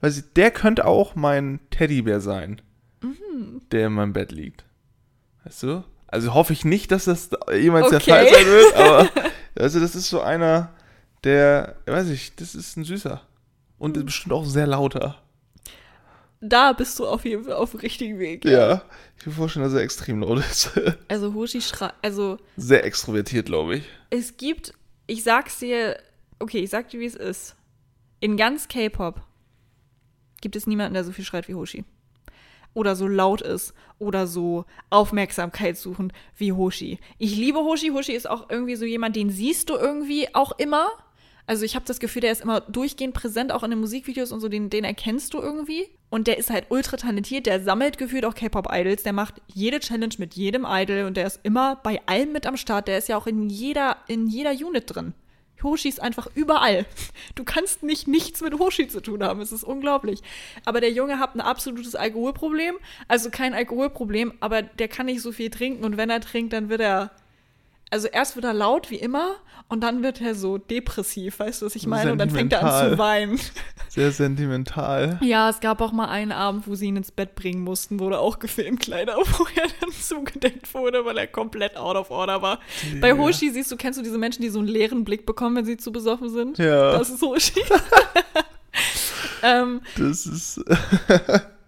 Weiß ich, der könnte auch mein Teddybär sein. Mhm. Der in meinem Bett liegt. Weißt du? Also hoffe ich nicht, dass das jemals der Okay. Fall sein wird, aber also das ist so einer, der, weiß ich, das ist ein süßer. Und ist bestimmt auch sehr lauter. Da bist du auf jeden Fall auf dem richtigen Weg. Ja. Ich kann mir vorstellen, dass er extrem laut ist. Also Hoshi schreit. Also Sehr extrovertiert, glaube ich. es gibt, ich sag's dir, okay, ich sag dir, wie es ist. In ganz K-Pop gibt es niemanden, der so viel schreit wie Hoshi. Oder so laut ist oder so Aufmerksamkeit suchen wie Hoshi. Ich liebe Hoshi. Hoshi ist auch irgendwie so jemand, den siehst du irgendwie auch immer. Also ich habe das Gefühl, der ist immer durchgehend präsent, auch in den Musikvideos und so, den, den erkennst du irgendwie. Und der ist halt ultra talentiert, der sammelt gefühlt auch K-Pop-Idols, der macht jede Challenge mit jedem Idol und der ist immer bei allem mit am Start, der ist ja auch in jeder, in jeder Unit drin. Hoshi ist einfach überall. Du kannst nicht nichts mit Hoshi zu tun haben. Es ist unglaublich. Aber der Junge hat ein absolutes Alkoholproblem. Also kein Alkoholproblem, aber der kann nicht so viel trinken. Und wenn er trinkt, dann wird er. Also erst wird er laut wie immer und dann wird er so depressiv, weißt du, was ich meine? Und dann fängt er an zu weinen. Sehr sentimental. Ja, es gab auch mal einen Abend, wo sie ihn ins Bett bringen mussten, wurde auch gefilmt, leider, wo er dann zugedeckt wurde, weil er komplett out of order war. Bei Ja. Hoshi siehst du, kennst du diese Menschen, die so einen leeren Blick bekommen, wenn sie zu besoffen sind? Ja. Das ist Hoshi. ähm, Das ist.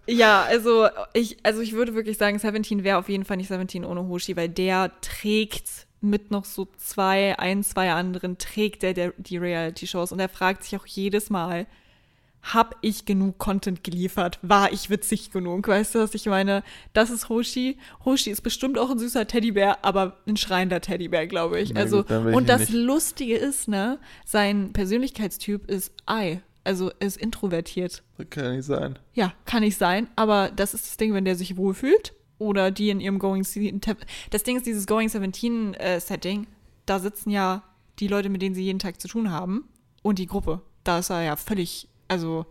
ja, also ich, also ich würde wirklich sagen, Seventeen wäre auf jeden Fall nicht Seventeen ohne Hoshi, weil der trägt mit noch so zwei, ein, zwei anderen, trägt der, der die Reality-Shows und er fragt sich auch jedes Mal, hab ich genug Content geliefert? War ich witzig genug? Weißt du, was ich meine? Das ist Hoshi. Hoshi ist bestimmt auch ein süßer Teddybär, aber ein schreiender Teddybär, glaube ich. Also, gut, und das nicht. Lustige ist, ne, sein Persönlichkeitstyp ist I. Also ist introvertiert. Kann nicht sein. Ja, kann nicht sein, aber das ist das Ding, wenn der sich wohlfühlt oder die in ihrem Going 17. Das Ding ist, dieses Going 17 äh, Setting, da sitzen ja die Leute, mit denen sie jeden Tag zu tun haben und die Gruppe. Da ist er ja völlig, also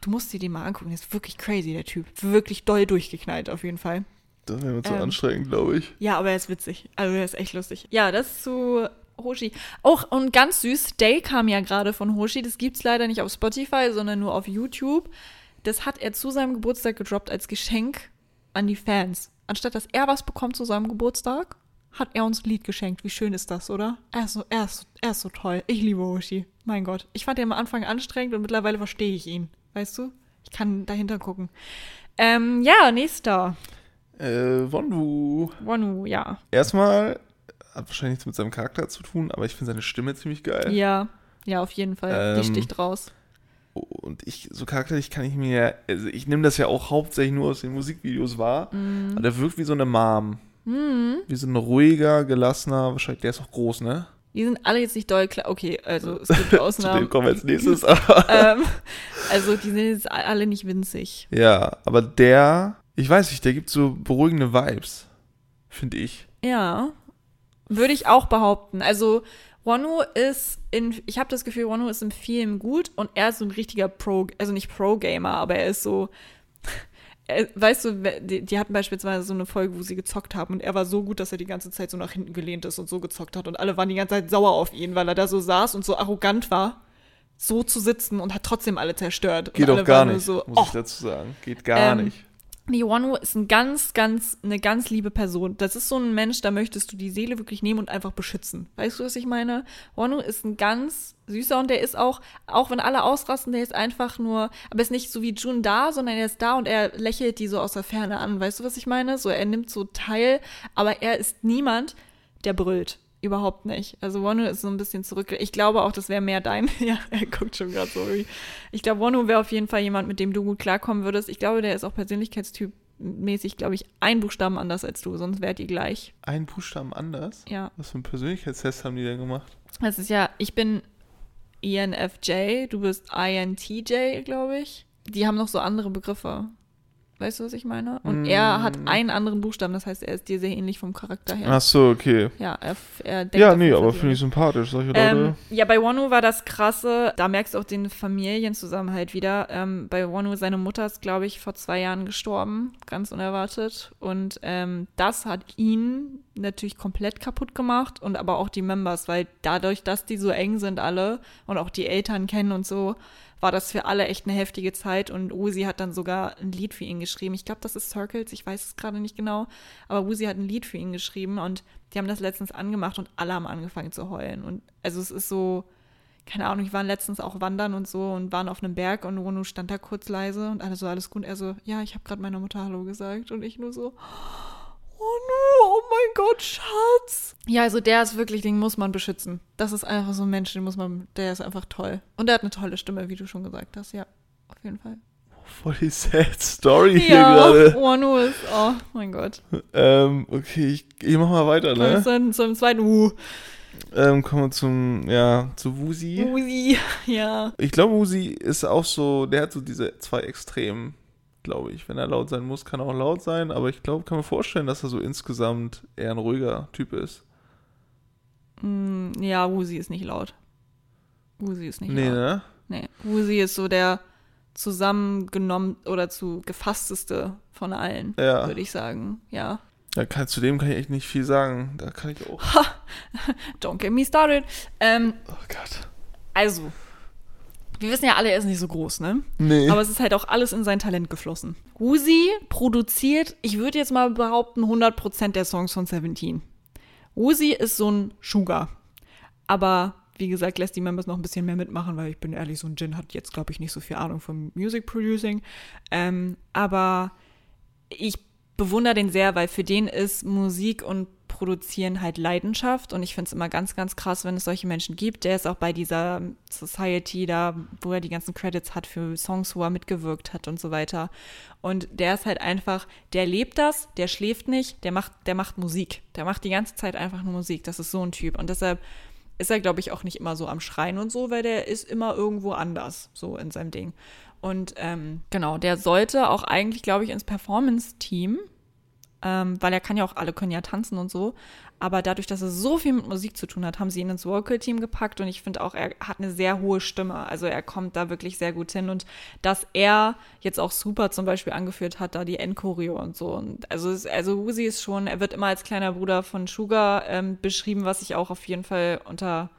du musst dir den mal angucken, der ist wirklich crazy, der Typ. Wirklich doll durchgeknallt auf jeden Fall. Das wäre mir zu Ähm. anstrengend, glaube ich. Ja, aber er ist witzig. Also er ist echt lustig. Ja, das zu Hoshi. Auch und ganz süß, Day kam ja gerade von Hoshi. Das gibt's leider nicht auf Spotify, sondern nur auf YouTube. Das hat er zu seinem Geburtstag gedroppt als Geschenk an die Fans. Anstatt dass er was bekommt zu seinem Geburtstag, hat er uns ein Lied geschenkt. Wie schön ist das, oder? Er ist so, er ist, er ist so toll. Ich liebe Hoshi. Mein Gott. Ich fand ihn am Anfang anstrengend und mittlerweile verstehe ich ihn. Weißt du? Ich kann dahinter gucken. Ähm, ja, nächster. Äh, Wonwu. Wonu, ja. Erstmal hat wahrscheinlich nichts mit seinem Charakter zu tun, aber ich finde seine Stimme ziemlich geil. Ja, ja, auf jeden Fall. Die Ähm, sticht raus. Und ich, so charakterlich kann ich mir, also ich nehme das ja auch hauptsächlich nur aus den Musikvideos wahr, Mhm. aber der wirkt wie so eine Mom. Wie so ein ruhiger, gelassener, wahrscheinlich, der ist auch groß, ne? Die sind alle jetzt nicht doll klar. Okay, also es gibt Zu Ausnahmen. dem kommen wir als nächstes, ähm, also die sind jetzt alle nicht winzig. Ja, aber der, ich weiß nicht, der gibt so beruhigende Vibes, finde ich. Ja, würde ich auch behaupten. Also Wonu ist in, ich habe das Gefühl, Wonu ist in vielem gut und er ist so ein richtiger Pro, also nicht Pro-Gamer, aber er ist so, er, weißt du, die, die hatten beispielsweise so eine Folge, wo sie gezockt haben und er war so gut, dass er die ganze Zeit so nach hinten gelehnt ist und so gezockt hat und alle waren die ganze Zeit sauer auf ihn, weil er da so saß und so arrogant war, so zu sitzen und hat trotzdem alle zerstört. Geht auch gar nicht, so, muss oh, ich dazu sagen. Geht gar Ähm, nicht. Nee, Wonu ist ein ganz, ganz, eine ganz liebe Person. Das ist so ein Mensch, da möchtest du die Seele wirklich nehmen und einfach beschützen. Weißt du, was ich meine? Wonu ist ein ganz süßer und der ist auch, auch wenn alle ausrasten, der ist einfach nur, aber ist nicht so wie Jun da, sondern er ist da und er lächelt die so aus der Ferne an. Weißt du, was ich meine? So, er nimmt so teil, aber er ist niemand, der brüllt. Überhaupt nicht. Also Wonu ist so ein bisschen zurück. Ich glaube auch, das wäre mehr dein. Ja, er guckt schon gerade so. Ich glaube, Wonu wäre auf jeden Fall jemand, mit dem du gut klarkommen würdest. Ich glaube, der ist auch persönlichkeitstyp mäßig, glaube ich, ein Buchstaben anders als du, sonst wärt ihr gleich. Ein Buchstaben anders? Ja. Was für einen Persönlichkeitstest haben die denn gemacht? Das ist ja, ich bin ENFJ, du bist INTJ, glaube ich. Die haben noch so andere Begriffe. Weißt du, was ich meine? Und er hat Mm. einen anderen Buchstaben, das heißt, er ist dir sehr ähnlich vom Charakter her. Ach so, okay. Ja, er, er denkt Ja, nee, aber finde ich sympathisch, solche Ähm, Leute. ja, bei Wonu war das krasse, da merkst du auch den Familienzusammenhalt wieder. Ähm, bei Wonu, seine Mutter ist, glaube ich, vor zwei Jahren gestorben, ganz unerwartet. Und ähm, das hat ihn natürlich komplett kaputt gemacht und aber auch die Members, weil dadurch, dass die so eng sind alle und auch die Eltern kennen und so, war das für alle echt eine heftige Zeit und Uzi hat dann sogar ein Lied für ihn geschrieben. Ich glaube, das ist Circles, ich weiß es gerade nicht genau, aber Uzi hat ein Lied für ihn geschrieben und die haben das letztens angemacht und alle haben angefangen zu heulen. Und also es ist so, keine Ahnung, ich war letztens auch wandern und so und waren auf einem Berg und Rono stand da kurz leise und alle so, alles gut. Er so, ja, ich habe gerade meiner Mutter Hallo gesagt und ich nur so, oh no, oh mein Gott, Schatz. Ja, also der ist wirklich, den muss man beschützen. Das ist einfach so ein Mensch, den muss man, der ist einfach toll. Und der hat eine tolle Stimme, wie du schon gesagt hast, ja, auf jeden Fall. Voll die sad Story hier Ja, gerade. oh no, ist, oh mein Gott. Ähm, okay, ich, ich mach mal weiter, Ne? Zum, zum zweiten, uh, Ähm, kommen wir zum, ja, zu Wusi. Uzi, ja. Ich glaube, Wusi ist auch so, der hat so diese zwei Extremen, glaube ich. Wenn er laut sein muss, kann er auch laut sein, aber ich glaube, kann mir vorstellen, dass er so insgesamt eher ein ruhiger Typ ist. Mm, ja, Uzi ist nicht laut. Uzi ist nicht nee, laut. ne? Nee, Uzi ist so der zusammengenommen oder zu gefassteste von allen, Ja. würde ich sagen. Ja. Ja, kann, zu dem kann ich echt nicht viel sagen. Da kann ich auch. Don't get me started. Ähm, Oh Gott. also, wir wissen ja alle, er ist nicht so groß, ne? Nee. Aber es ist halt auch alles in sein Talent geflossen. Uzi produziert, ich würde jetzt mal behaupten, 100% der Songs von Seventeen. Uzi ist so ein Sugar. Aber wie gesagt, lässt die Members noch ein bisschen mehr mitmachen, weil ich bin ehrlich, so ein Jin hat jetzt, glaube ich, nicht so viel Ahnung vom Music Producing. Ähm, aber ich bewundere den sehr, weil für den ist Musik und Produzieren halt Leidenschaft und ich finde es immer ganz, ganz krass, wenn es solche Menschen gibt. Der ist auch bei dieser Society da, wo er die ganzen Credits hat für Songs, wo er mitgewirkt hat und so weiter. Und der ist halt einfach, der lebt das, der schläft nicht, der macht, der macht Musik. Der macht die ganze Zeit einfach nur Musik. Das ist so ein Typ. Und deshalb ist er, glaube ich, auch nicht immer so am Schreien und so, weil der ist immer irgendwo anders, so in seinem Ding. Und ähm, genau, der sollte auch eigentlich, glaube ich, ins Performance-Team, ähm, weil er kann ja auch, alle können ja tanzen und so. Aber dadurch, dass er so viel mit Musik zu tun hat, haben sie ihn ins Vocal-Team gepackt und ich finde auch, er hat eine sehr hohe Stimme. Also er kommt da wirklich sehr gut hin und dass er jetzt auch super zum Beispiel angeführt hat, da die Endchoreo und so. Und also, es- also Uzi ist schon, er wird immer als kleiner Bruder von Sugar ähm, beschrieben, was ich auch auf jeden Fall unter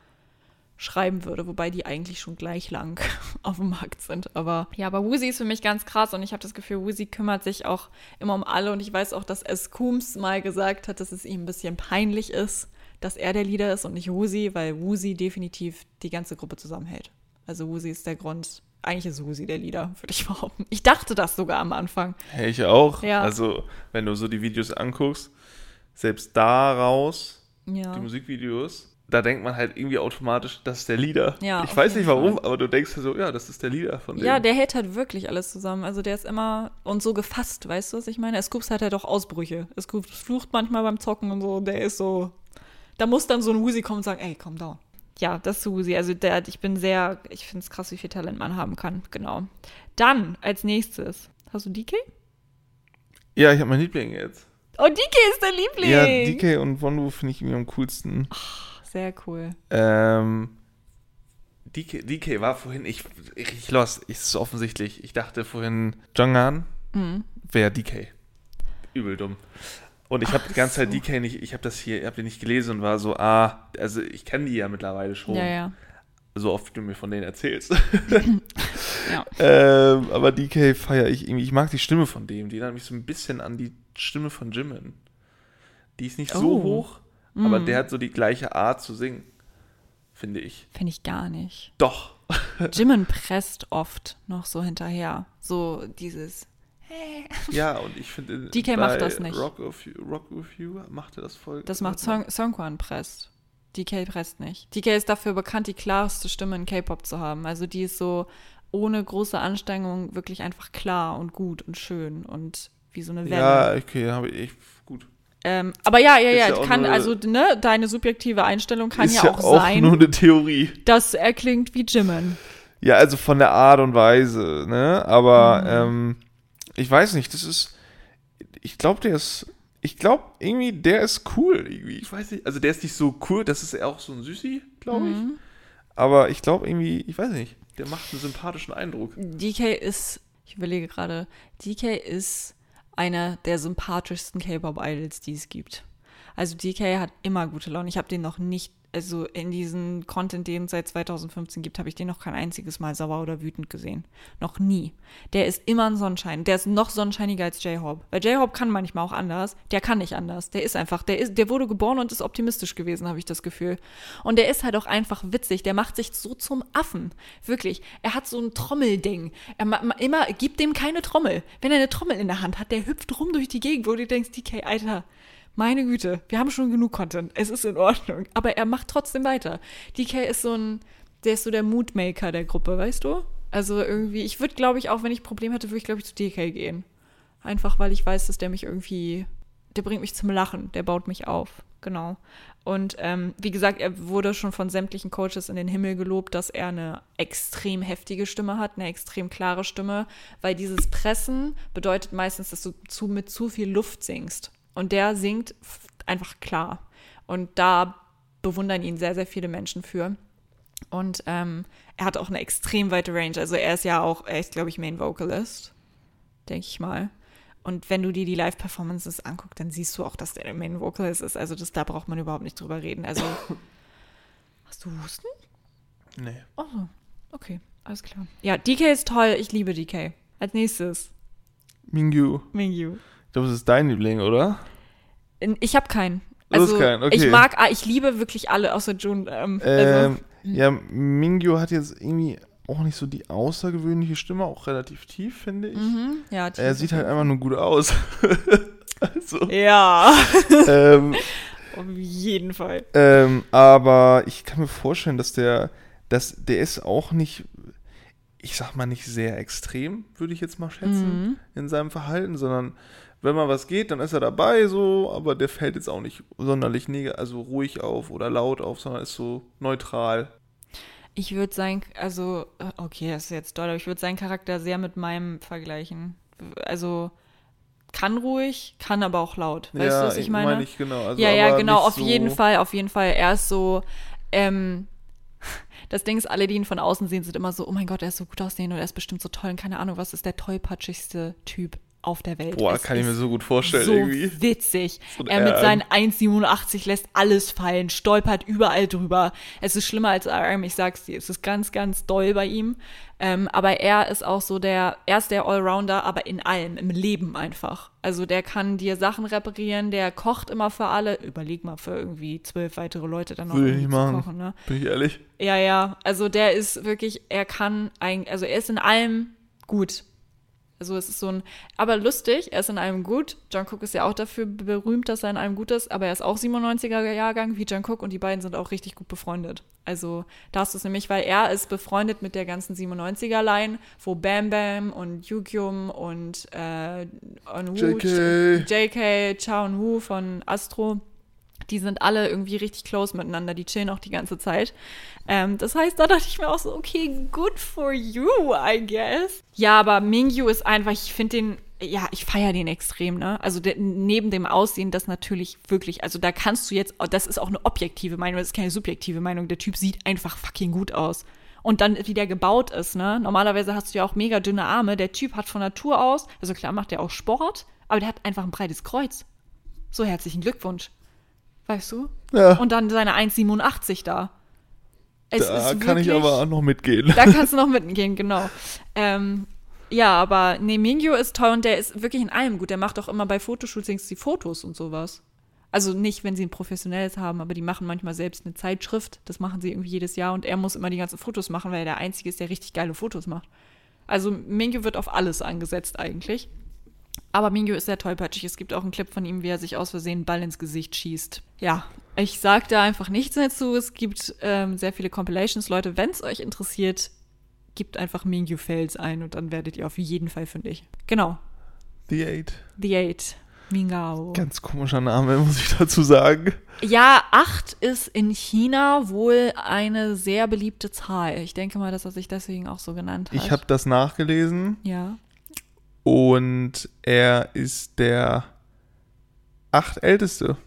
schreiben würde, wobei die eigentlich schon gleich lang auf dem Markt sind. Aber ja, aber Woozy ist für mich ganz krass und ich habe das Gefühl, Woozy kümmert sich auch immer um alle und ich weiß auch, dass S. Coombs mal gesagt hat, dass es ihm ein bisschen peinlich ist, dass er der Leader ist und nicht Woozy, weil Woozy definitiv die ganze Gruppe zusammenhält. Also Woozy ist der Grund. Eigentlich ist Woozy der Leader, würde ich behaupten. Ich dachte das sogar am Anfang. Hey, ich auch. Ja. Also, wenn du so die Videos anguckst, selbst daraus, Ja. die Musikvideos, da denkt man halt irgendwie automatisch, das ist der Leader. Ja, ich weiß nicht warum, aber du denkst so, ja, das ist der Leader von dem. Ja, der hält halt wirklich alles zusammen. Also der ist immer und so gefasst, weißt du, was ich meine? Scoops hat halt auch Ausbrüche. Scoops flucht manchmal beim Zocken und so. Der ist so. Da muss dann so ein Woozy kommen und sagen, ey, komm down. Ja, das ist Woozy. Also der, ich bin sehr, ich finde es krass, wie viel Talent man haben kann. Genau. Dann als nächstes. Hast du DK? Ja, ich habe meinen Liebling jetzt. Oh, DK ist der Liebling. Ja, DK und Wonwu finde ich irgendwie am coolsten. Sehr cool. Ähm, DK, DK war vorhin, ich, ich lost, ist so offensichtlich. Ich dachte vorhin, Jonghan Mhm. wäre DK. Übel dumm. Und ich habe die ganze Zeit so. DK nicht, ich habe das hier, ich habe den nicht gelesen und war so, ah, also ich kenne die ja mittlerweile schon. Ja, ja. So oft wie du mir von denen erzählst. Ja. ähm, aber DK feiere ich irgendwie. Ich mag die Stimme von dem. Die erinnert mich so ein bisschen an die Stimme von Jimin. Die ist nicht so Oh. Hoch, aber der hat so die gleiche Art zu singen. Finde ich. Finde ich gar nicht. Doch. Jimin presst oft noch so hinterher. So dieses. Ja, und ich finde. DK macht das nicht. Rock of You, Rock of You macht er das voll. Das macht Song Songkwan presst. DK presst nicht. DK ist dafür bekannt, die klarste Stimme in K-Pop zu haben. Also die ist so ohne große Anstrengung wirklich einfach klar und gut und schön und wie so eine Welle. Ja, okay, habe ich. Ähm, aber ja, ja, Ist ja, ja auch kann, nur- also ne, deine subjektive Einstellung kann ist ja, auch, sein, nur eine Theorie. dass er klingt wie Jimin. Ja, also von der Art und Weise, ne? Aber Mhm. ähm, ich weiß nicht, das ist. Ich glaube, der ist. Ich glaube, irgendwie, der ist cool. Irgendwie. Ich weiß nicht. Also, der ist nicht so cool. Das ist ja auch so ein Süßi, glaube ich. Mhm. Aber ich glaube irgendwie, ich weiß nicht. Der macht einen sympathischen Eindruck. DK ist, ich überlege gerade, DK ist einer der sympathischsten K-Pop-Idols, die es gibt. Also DK hat immer gute Laune. Ich habe den noch nicht, also in diesen Content, den es seit 2015 gibt, habe ich den noch kein einziges Mal sauer oder wütend gesehen. Noch nie. Der ist immer ein Sonnenschein. Der ist noch sonnenscheiniger als J-Hope. Weil J-Hope kann manchmal auch anders. Der kann nicht anders. Der ist einfach, der ist, der wurde geboren und ist optimistisch gewesen, habe ich das Gefühl. Und der ist halt auch einfach witzig. Der macht sich so zum Affen. Wirklich. Er hat so ein Trommelding. Er immer, gibt dem keine Trommel. Wenn er eine Trommel in der Hand hat, der hüpft rum durch die Gegend, wo du denkst, DK, Alter, meine Güte, wir haben schon genug Content. Es ist in Ordnung. Aber er macht trotzdem weiter. DK ist so ein, der ist so der Moodmaker der Gruppe, weißt du? Also irgendwie, ich würde, glaube ich, auch wenn ich Probleme hätte, würde ich, glaube ich, zu DK gehen. Einfach weil ich weiß, dass der mich irgendwie, der bringt mich zum Lachen, der baut mich auf. Genau. Und ähm, wie gesagt, er wurde schon von sämtlichen Coaches in den Himmel gelobt, dass er eine extrem heftige Stimme hat, eine extrem klare Stimme, weil dieses Pressen bedeutet meistens, dass du zu, mit zu viel Luft singst. Und der singt einfach klar. Und da bewundern ihn sehr, sehr viele Menschen für. Und ähm, er hat auch eine extrem weite Range. Also er ist ja auch, er ist, glaube ich, Main Vocalist, denke ich mal. Und wenn du dir die Live-Performances anguckst, dann siehst du auch, dass der Main Vocalist ist. Also das, da braucht man überhaupt nicht drüber reden. Also, hast du Husten? Nee. Oh, okay, alles klar. Ja, DK ist toll. Ich liebe DK. Als nächstes, Mingyu. Mingyu. Ich glaube, das ist dein Liebling, oder? Ich habe keinen. Also, keinen, okay. ich mag, ah, ich liebe wirklich alle, außer June. Ähm, Ähm, also, ja, Mingyu hat jetzt irgendwie auch nicht so die außergewöhnliche Stimme, auch relativ tief, finde ich. mhm, ja, Er sieht halt einfach nur gut aus. also, Ja, ähm, auf jeden Fall. ähm, aber ich kann mir vorstellen, dass der, dass der ist auch nicht, ich sag mal nicht sehr extrem, würde ich jetzt mal schätzen, Mhm. in seinem Verhalten, sondern wenn mal was geht, dann ist er dabei so, aber der fällt jetzt auch nicht sonderlich neg also ruhig auf oder laut auf, sondern ist so neutral. Ich würde sein, also, äh, okay, das ist jetzt doll, aber ich würde seinen Charakter sehr mit meinem vergleichen. Also, kann ruhig, kann aber auch laut. Weißt ja, du, was ich meine? mein ich genau. Also, ja, ja, genau, auf so, jeden Fall, auf jeden Fall. Er ist so, ähm, das Ding ist, alle, die ihn von außen sehen, sind immer so, oh mein Gott, er ist so gut aussehen und er ist bestimmt so toll und keine Ahnung, was ist der tollpatschigste Typ auf der Welt. Boah, Es kann ich mir so gut vorstellen so irgendwie. witzig. So er mit seinen 1,87 lässt alles fallen, stolpert überall drüber. Es ist schlimmer als Arm, ich sag's dir. Es ist ganz, ganz doll bei ihm. Ähm, aber er ist auch so der, er ist der Allrounder, aber in allem, im Leben einfach. Also der kann dir Sachen reparieren, der kocht immer für alle. Überleg mal, für irgendwie zwölf weitere Leute dann noch Würde ich nicht zu machen. kochen, ne? Bin ich ehrlich? Ja, ja. Also der ist wirklich, er kann ein, also er ist in allem gut. Also es ist so ein, aber lustig, er ist in allem gut. John Cook ist ja auch dafür berühmt, dass er in allem gut ist, aber er ist auch 97er Jahrgang wie John Cook und die beiden sind auch richtig gut befreundet. Also da hast du es nämlich, weil er ist befreundet mit der ganzen 97er-Line, wo Bam Bam und Yukyum und äh, Onwoo, JK. JK, Chao und Wu von Astro, die sind alle irgendwie richtig close miteinander, die chillen auch die ganze Zeit. Ähm, das heißt, da dachte ich mir auch so, okay, good for you, I guess. Ja, aber Mingyu ist einfach, ich finde den, ja, ich feiere den extrem, ne? Also der, neben dem Aussehen, das natürlich wirklich, also da kannst du jetzt, das ist auch eine objektive Meinung, das ist keine subjektive Meinung, der Typ sieht einfach fucking gut aus. Und dann, wie der gebaut ist, ne? Normalerweise hast du ja auch mega dünne Arme. Der Typ hat von Natur aus, also klar macht er auch Sport, aber der hat einfach ein breites Kreuz. So herzlichen Glückwunsch. Weißt du? Ja. Und dann seine 1,87 da. Es da kann ich wirklich- aber auch noch mitgehen. Da kannst du noch mitgehen, genau. Ähm, ja, aber nee, Mingyu ist toll und der ist wirklich in allem gut. Der macht auch immer bei Fotoshootings die Fotos und sowas. Also nicht, wenn sie ein professionelles haben, aber die machen manchmal selbst eine Zeitschrift. Das machen sie irgendwie jedes Jahr und er muss immer die ganzen Fotos machen, weil er der Einzige ist, der richtig geile Fotos macht. Also Mingyu wird auf alles angesetzt eigentlich. Aber Mingyu ist sehr tollpatschig. Es gibt auch einen Clip von ihm, wie er sich aus Versehen einen Ball ins Gesicht schießt. Ja, ich sag da einfach nichts dazu. Es gibt ähm, sehr viele Compilations. Leute, wenn es euch interessiert, gebt einfach Mingyu Fails ein und dann werdet ihr auf jeden Fall fündig. Genau. The Eight. The Eight. Mingao. Ganz komischer Name, muss ich dazu sagen. Ja, acht ist in China wohl eine sehr beliebte Zahl. Ich denke mal, dass er sich deswegen auch so genannt hat. Ich habe das nachgelesen Ja. Und er ist der achtälteste.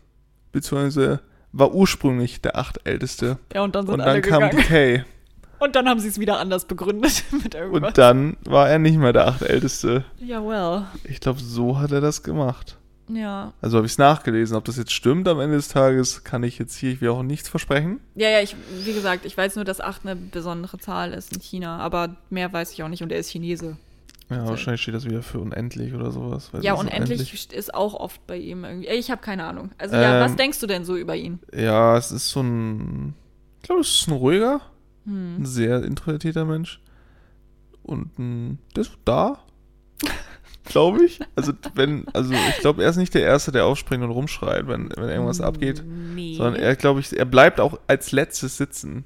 Beziehungsweise war ursprünglich der achtälteste. Ja, und dann sind Und alle dann kam gegangen. Decay. Und dann haben sie es wieder anders begründet mit irgendwas. Und dann war er nicht mehr der achtälteste. ja, well. Ich glaube, so hat er das gemacht. Ja. Also habe ich es nachgelesen. Ob das jetzt stimmt am Ende des Tages, kann ich jetzt hier, ich will auch nichts versprechen. Ja, ja, ich, wie gesagt, ich weiß nur, dass acht eine besondere Zahl ist in China, aber mehr weiß ich auch nicht und er ist Chinese. Ja, wahrscheinlich steht das wieder für unendlich oder sowas. Ja, ist unendlich ist auch oft bei ihm irgendwie. Ich habe keine Ahnung. Also ja, Ähm, was denkst du denn so über ihn? Ja, es ist so ein. Ich glaube, es ist ein ruhiger, Hm. ein sehr introvertierter Mensch. Und ein. Der ist da. glaube ich. Also, wenn. Also, ich glaube, er ist nicht der Erste, der aufspringt und rumschreit, wenn, wenn irgendwas abgeht. Nee. Sondern er, glaube ich, er bleibt auch als letztes sitzen.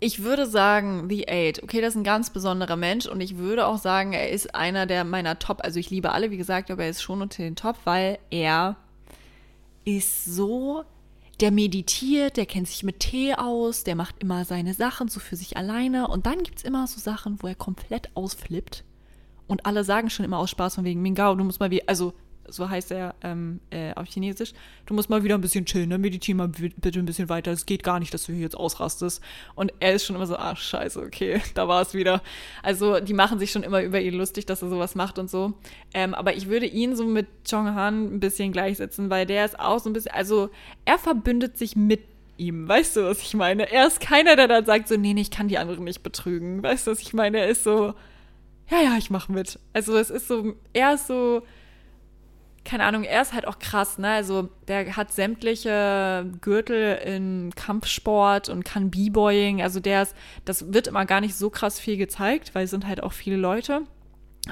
Ich würde sagen, The Eight. Okay, das ist ein ganz besonderer Mensch und ich würde auch sagen, er ist einer der meiner Top. Also ich liebe alle, wie gesagt, aber er ist schon unter den Top, weil er ist so, der meditiert, der kennt sich mit Tee aus, der macht immer seine Sachen so für sich alleine und dann gibt es immer so Sachen, wo er komplett ausflippt und alle sagen schon immer aus Spaß von wegen Mingao, du musst mal wie, also so heißt er ähm, äh, auf Chinesisch, du musst mal wieder ein bisschen chillen, ne? meditiere mal bi- bitte ein bisschen weiter, es geht gar nicht, dass du hier jetzt ausrastest. Und er ist schon immer so, ah, scheiße, okay, da war es wieder. Also die machen sich schon immer über ihn lustig, dass er sowas macht und so. Ähm, aber ich würde ihn so mit Chong Han ein bisschen gleichsetzen, weil der ist auch so ein bisschen, also er verbündet sich mit ihm, weißt du, was ich meine? Er ist keiner, der dann sagt so, nee, nee, ich kann die anderen nicht betrügen, weißt du, was ich meine? Er ist so, ja, ja, ich mach mit. Also es ist so, er ist so, keine Ahnung, er ist halt auch krass, ne? Also der hat sämtliche Gürtel in Kampfsport und kann B-Boying. Also der ist, das wird immer gar nicht so krass viel gezeigt, weil es sind halt auch viele Leute.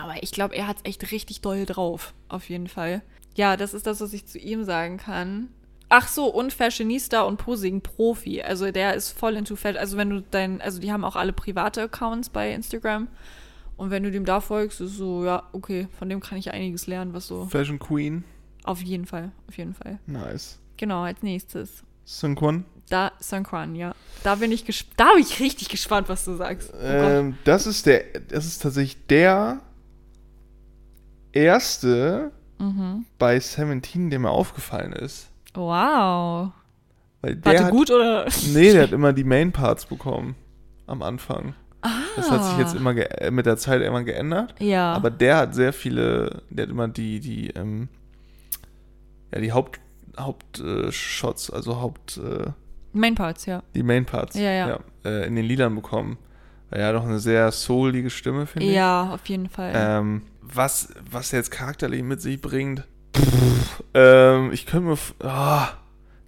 Aber ich glaube, er hat es echt richtig doll drauf, auf jeden Fall. Ja, das ist das, was ich zu ihm sagen kann. Ach so, und Fashionista und Posing Profi. Also der ist voll into Fashion. Also wenn du dein, also die haben auch alle private Accounts bei Instagram. Und wenn du dem da folgst, ist so, ja, okay, von dem kann ich einiges lernen, was so. Fashion Queen. Auf jeden Fall, auf jeden Fall. Nice. Genau, als nächstes. Sun Quan. Da, Sungkwan, ja. Da bin ich gespannt. Da bin ich richtig gespannt, was du sagst. Oh. Ähm, das ist der, das ist tatsächlich der. erste Mhm. bei Seventeen, der mir aufgefallen ist. Wow. Weil der Warte, hat, gut oder? Nee, der hat immer die Main Parts bekommen. Am Anfang. Das hat sich jetzt Ah. immer äh, mit der Zeit immer geändert. Ja. Aber der hat sehr viele, der hat immer die, die, ähm, ja, die Haupt, Hauptshots, äh, also Haupt, äh, Main Parts, ja. die Main Parts Ja, ja. äh, in den Liedern bekommen. Er hat doch eine sehr soulige Stimme, finde ich. Ja, auf jeden Fall. Ähm, was, was er jetzt charakterlich mit sich bringt, pff, ähm, ich könnte mir, ah,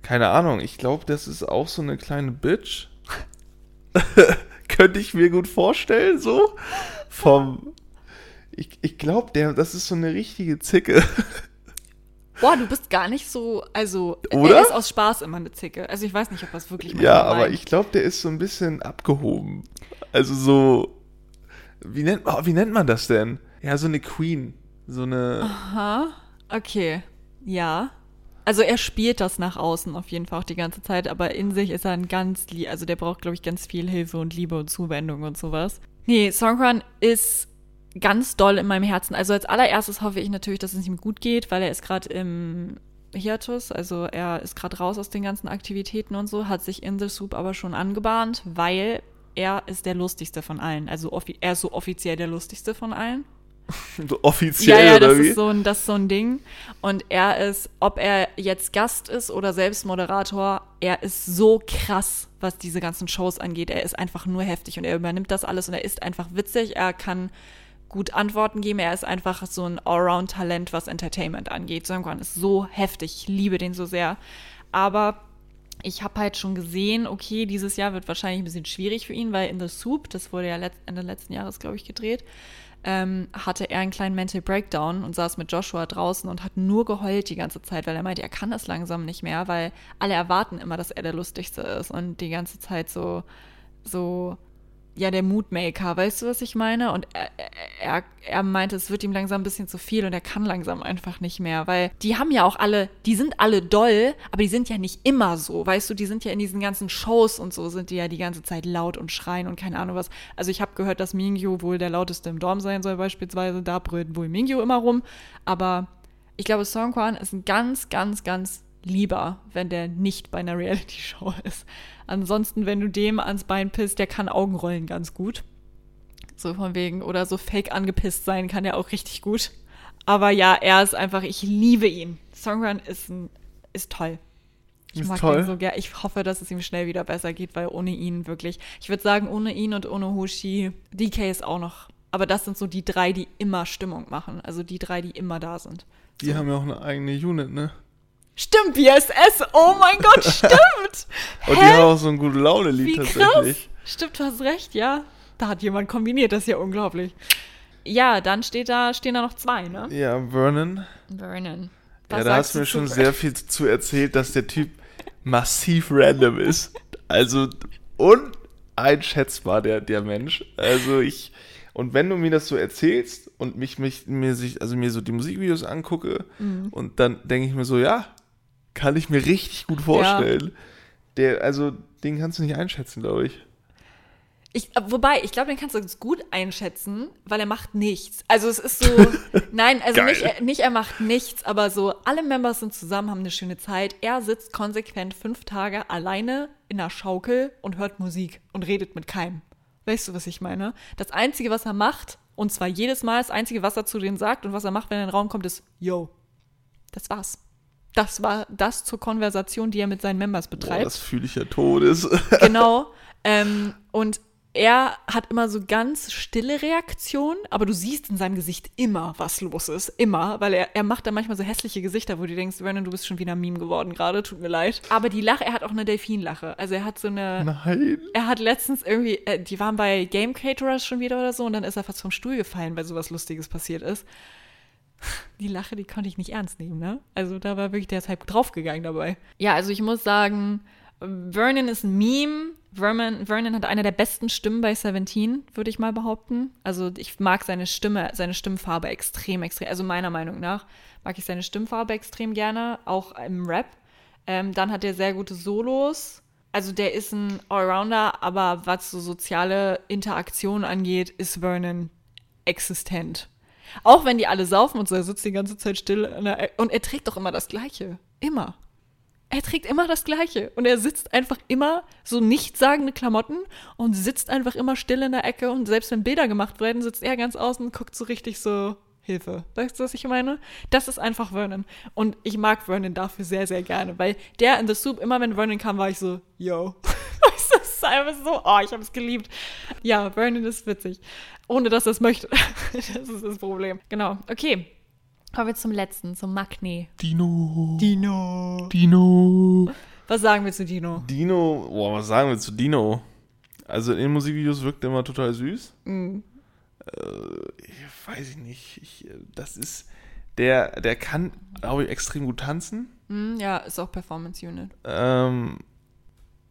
keine Ahnung, ich glaube, das ist auch so eine kleine Bitch. könnte ich mir gut vorstellen, so. Vom, ich, ich glaube, der, das ist so eine richtige Zicke. Boah, du bist gar nicht so, also Oder? er ist aus Spaß immer eine Zicke. Also ich weiß nicht, ob das wirklich ja, aber meint. ich glaube, der ist so ein bisschen abgehoben. Also so, wie nennt, oh, wie nennt man das denn? Ja, so eine Queen. So eine, Aha, okay, ja. Also er spielt das nach außen auf jeden Fall auch die ganze Zeit, aber in sich ist er ein ganz, also der braucht, glaube ich, ganz viel Hilfe und Liebe und Zuwendung und sowas. Nee, Songkran ist ganz doll in meinem Herzen. Also als allererstes hoffe ich natürlich, dass es ihm gut geht, weil er ist gerade im Hiatus, also er ist gerade raus aus den ganzen Aktivitäten und so, hat sich in The Soup aber schon angebahnt, weil er ist der lustigste von allen. Also er ist so offiziell der lustigste von allen. offiziell Ja, ja, oder das wie? ist, so ein, das ist so ein Ding. Und er ist, ob er jetzt Gast ist oder selbst Moderator, er ist so krass, was diese ganzen Shows angeht. Er ist einfach nur heftig und er übernimmt das alles und er ist einfach witzig. Er kann gut Antworten geben. Er ist einfach so ein Allround-Talent, was Entertainment angeht. Songkran ist so heftig. Ich liebe den so sehr. Aber ich habe halt schon gesehen, okay, dieses Jahr wird wahrscheinlich ein bisschen schwierig für ihn, weil in The Soup, das wurde ja letzt, Ende letzten Jahres, glaube ich, gedreht, ähm, hatte er einen kleinen Mental Breakdown und saß mit Joshua draußen und hat nur geheult die ganze Zeit, weil er meinte, er kann das langsam nicht mehr, weil alle erwarten immer, dass er der Lustigste ist und die ganze Zeit so, so, ja, der Moodmaker, weißt du, was ich meine? Und er, er, er meinte, es wird ihm langsam ein bisschen zu viel und er kann langsam einfach nicht mehr, weil die haben ja auch alle, die sind alle doll, aber die sind ja nicht immer so, weißt du, die sind ja in diesen ganzen Shows und so, sind die ja die ganze Zeit laut und schreien und keine Ahnung was. Also ich habe gehört, dass Mingyu wohl der lauteste im Dorm sein soll beispielsweise, da brüllt wohl Mingyu immer rum, aber ich glaube, Songkwan ist ein ganz, ganz, ganz lieber, wenn der nicht bei einer Reality-Show ist. Ansonsten, wenn du dem ans Bein pisst, der kann Augenrollen ganz gut. So von wegen, oder so fake angepisst sein kann er auch richtig gut. Aber ja, er ist einfach, ich liebe ihn. Songkran ist, ein, ist toll. Ich Ist mag toll. ihn so gern. Ich hoffe, dass es ihm schnell wieder besser geht, weil ohne ihn wirklich, ich würde sagen, ohne ihn und ohne Hoshi, DK ist auch noch. Aber das sind so die drei, die immer Stimmung machen. Also die drei, die immer da sind. Die haben ja auch eine eigene Unit, ne? Stimmt, BSS. Oh mein Gott, stimmt. Und die haben auch so ein gute Laune-Lied Wie krass. tatsächlich. Stimmt, du hast recht, ja. Da hat jemand kombiniert, das ist ja unglaublich. Ja, dann steht da, stehen da noch zwei, ne? Ja, Vernon. Vernon. ja, da hast du mir schon sehr viel zu erzählt, dass der Typ massiv random ist. Also uneinschätzbar, der, der Mensch. Also ich. Und wenn du mir das so erzählst und mich, mich mir sich, also mir so die Musikvideos angucke Mhm. und dann denke ich mir so, ja, kann ich mir richtig gut vorstellen. Der, also, den kannst du nicht einschätzen, glaube ich. Ich, wobei, ich glaube, den kannst du ganz gut einschätzen, weil er macht nichts. Also es ist so, nein, also nicht, er- nicht er macht nichts, aber so, alle Members sind zusammen, haben eine schöne Zeit. Er sitzt konsequent fünf Tage alleine in einer Schaukel und hört Musik und redet mit keinem. Weißt du, was ich meine? Das Einzige, was er macht, und zwar jedes Mal, das Einzige, was er zu denen sagt und was er macht, wenn er in den Raum kommt, ist, yo, das war's. Das war das zur Konversation, die er mit seinen Members Boah, betreibt. das fühle ich ja todes. Genau. Ähm, und er hat immer so ganz stille Reaktionen, aber du siehst in seinem Gesicht immer, was los ist. Immer, weil er, er macht dann manchmal so hässliche Gesichter, wo du denkst, Vernon, du bist schon wieder ein Meme geworden gerade, tut mir leid. Aber die Lache, er hat auch eine Delfinlache. Also er hat so eine. Nein. Er hat letztens irgendwie, äh, die waren bei Game Caterers schon wieder oder so und dann ist er fast vom Stuhl gefallen, weil sowas Lustiges passiert ist. Die Lache, die konnte ich nicht ernst nehmen, ne? Also da war wirklich der halb draufgegangen dabei. Ja, also ich muss sagen, Vernon ist ein Meme. Vernon, Vernon hat eine der besten Stimmen bei Seventeen, würde ich mal behaupten. Also ich mag seine Stimme, seine Stimmfarbe extrem, extrem. Also meiner Meinung nach mag ich seine Stimmfarbe extrem gerne, auch im Rap. Ähm, dann hat er sehr gute Solos. Also der ist ein Allrounder, aber was so soziale Interaktion angeht, ist Vernon existent. Auch wenn die alle saufen und so, er sitzt die ganze Zeit still. der Und er trägt doch immer das Gleiche. Immer. Er trägt immer das Gleiche. Und er sitzt einfach immer so nichtssagende Klamotten und sitzt einfach immer still in der Ecke. Und selbst wenn Bilder gemacht werden, sitzt er ganz außen und guckt so richtig so Hilfe. Weißt du, was ich meine? Das ist einfach Vernon. Und ich mag Vernon dafür sehr, sehr gerne. Weil der in The Soup, immer wenn Vernon kam, war ich so, yo. Weißt du, ist einfach so, oh, ich habe es geliebt. Ja, Vernon ist witzig. Ohne dass er es möchte. das ist das Problem. Genau. Okay. Kommen wir zum letzten, zum Magni. Dino. Dino. Dino. Was sagen wir zu Dino? Dino. Boah, was sagen wir zu Dino? Also in den Musikvideos wirkt er immer total süß. Mhm. Äh, ich weiß ich nicht. Ich, äh, das ist. Der, der kann, glaube ich, extrem gut tanzen. Hm, ja, ist auch Performance Unit. Ähm,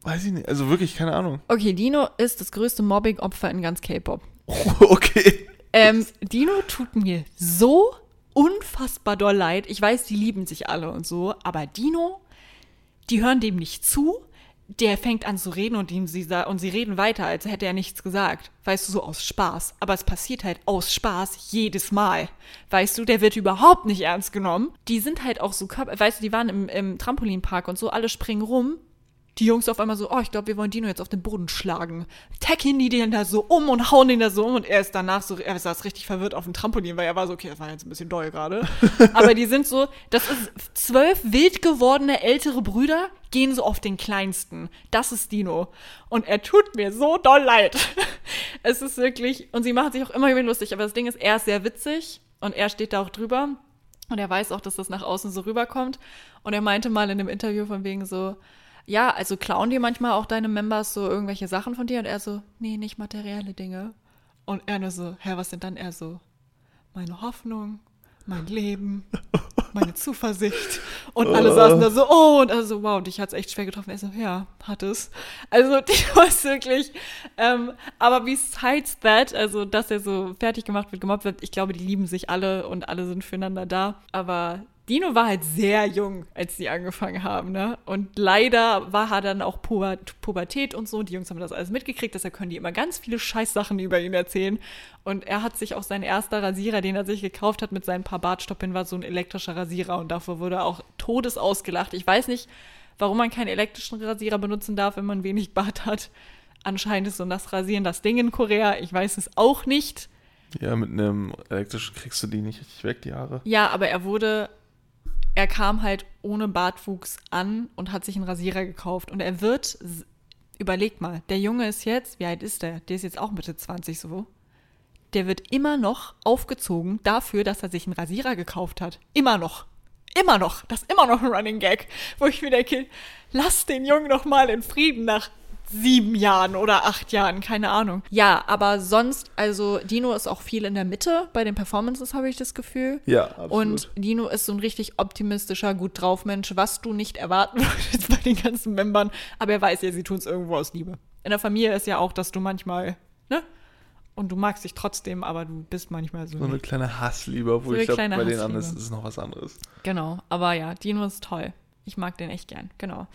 weiß ich nicht. Also wirklich, keine Ahnung. Okay, Dino ist das größte Mobbing-Opfer in ganz K-Pop. okay. Ähm, Dino tut mir so unfassbar doll leid. Ich weiß, die lieben sich alle und so, aber Dino, die hören dem nicht zu. Der fängt an zu reden und, ihm sie, und sie reden weiter, als hätte er nichts gesagt. Weißt du, so aus Spaß. Aber es passiert halt aus Spaß jedes Mal. Weißt du, der wird überhaupt nicht ernst genommen. Die sind halt auch so, weißt du, die waren im, im Trampolinpark und so, alle springen rum die Jungs auf einmal so, oh, ich glaube, wir wollen Dino jetzt auf den Boden schlagen. Tacken die den da so um und hauen den da so um und er ist danach so, er saß richtig verwirrt auf dem Trampolin, weil er war so, okay, das war jetzt ein bisschen doll gerade. Aber die sind so, das ist zwölf wild gewordene ältere Brüder gehen so auf den kleinsten. Das ist Dino. Und er tut mir so doll leid. Es ist wirklich, und sie machen sich auch immer über ihn lustig, aber das Ding ist, er ist sehr witzig und er steht da auch drüber. Und er weiß auch, dass das nach außen so rüberkommt. Und er meinte mal in einem Interview von wegen so, ja, also klauen die manchmal auch deine Members so irgendwelche Sachen von dir? Und er so, nee, nicht materielle Dinge. Und er nur so, hä, was sind dann? Er so, meine Hoffnung, mein Leben, meine Zuversicht. Und alle saßen da so, oh, und also, wow, dich hat's echt schwer getroffen. Er so, ja, hat es. Also, die war es wirklich. Ähm, aber besides that, also, dass er so fertig gemacht wird, gemobbt wird, ich glaube, die lieben sich alle und alle sind füreinander da. Aber Dino war halt sehr jung, als die angefangen haben, ne? Und leider war er dann auch Puber Pubertät und so. Die Jungs haben das alles mitgekriegt, deshalb können die immer ganz viele Scheißsachen über ihn erzählen. Und er hat sich auch sein erster Rasierer, den er sich gekauft hat mit seinen paar Bartstoppeln, war so ein elektrischer Rasierer und davor wurde er auch todes ausgelacht. Ich weiß nicht, warum man keinen elektrischen Rasierer benutzen darf, wenn man wenig Bart hat. Anscheinend ist so das Rasieren das Ding in Korea. Ich weiß es auch nicht. Ja, mit einem elektrischen kriegst du die nicht richtig weg, die Haare. Ja, aber er wurde, er kam halt ohne Bartwuchs an und hat sich einen Rasierer gekauft. Und er wird, überleg mal, der Junge ist jetzt, wie alt ist der? Der ist jetzt auch Mitte 20 so. Der wird immer noch aufgezogen dafür, dass er sich einen Rasierer gekauft hat. Immer noch. Immer noch. Das ist immer noch ein Running Gag, wo ich mir denke, lass den Jungen noch mal in Frieden nach sieben Jahren oder acht Jahren, keine Ahnung. Ja, aber sonst, also Dino ist auch viel in der Mitte bei den Performances, habe ich das Gefühl. Ja, absolut. Und Dino ist so ein richtig optimistischer, gut drauf Mensch, was du nicht erwarten würdest bei den ganzen Membern. Aber er weiß ja, sie tun es irgendwo aus Liebe. In der Familie ist ja auch, dass du manchmal, ne? Und du magst dich trotzdem, aber du bist manchmal so. so eine kleine Hassliebe, wo So ich glaube, bei den anderen Hassliebe. ist es noch was anderes. Genau, aber ja, Dino ist toll. Ich mag den echt gern, genau.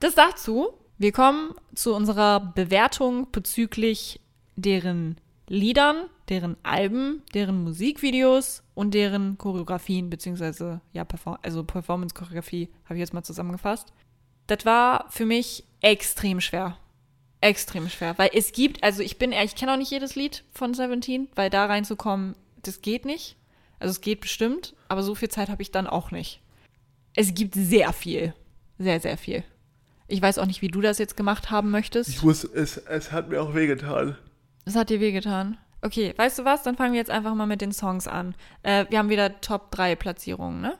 Das dazu. Wir kommen zu unserer Bewertung bezüglich deren Liedern, deren Alben, deren Musikvideos und deren Choreografien, beziehungsweise, ja, Perform also Performance-Choreografie, habe ich jetzt mal zusammengefasst. Das war für mich extrem schwer. Extrem schwer, weil es gibt, also ich bin ehrlich, ich kenne auch nicht jedes Lied von Seventeen, weil da reinzukommen, das geht nicht. Also es geht bestimmt, aber so viel Zeit habe ich dann auch nicht. Es gibt sehr viel. Sehr, sehr viel. Ich weiß auch nicht, wie du das jetzt gemacht haben möchtest. Ich muss, es, es hat mir auch wehgetan. Das hat dir wehgetan. Okay, weißt du was? Dann fangen wir jetzt einfach mal mit den Songs an. Äh, wir haben wieder Top 3 Platzierungen, ne?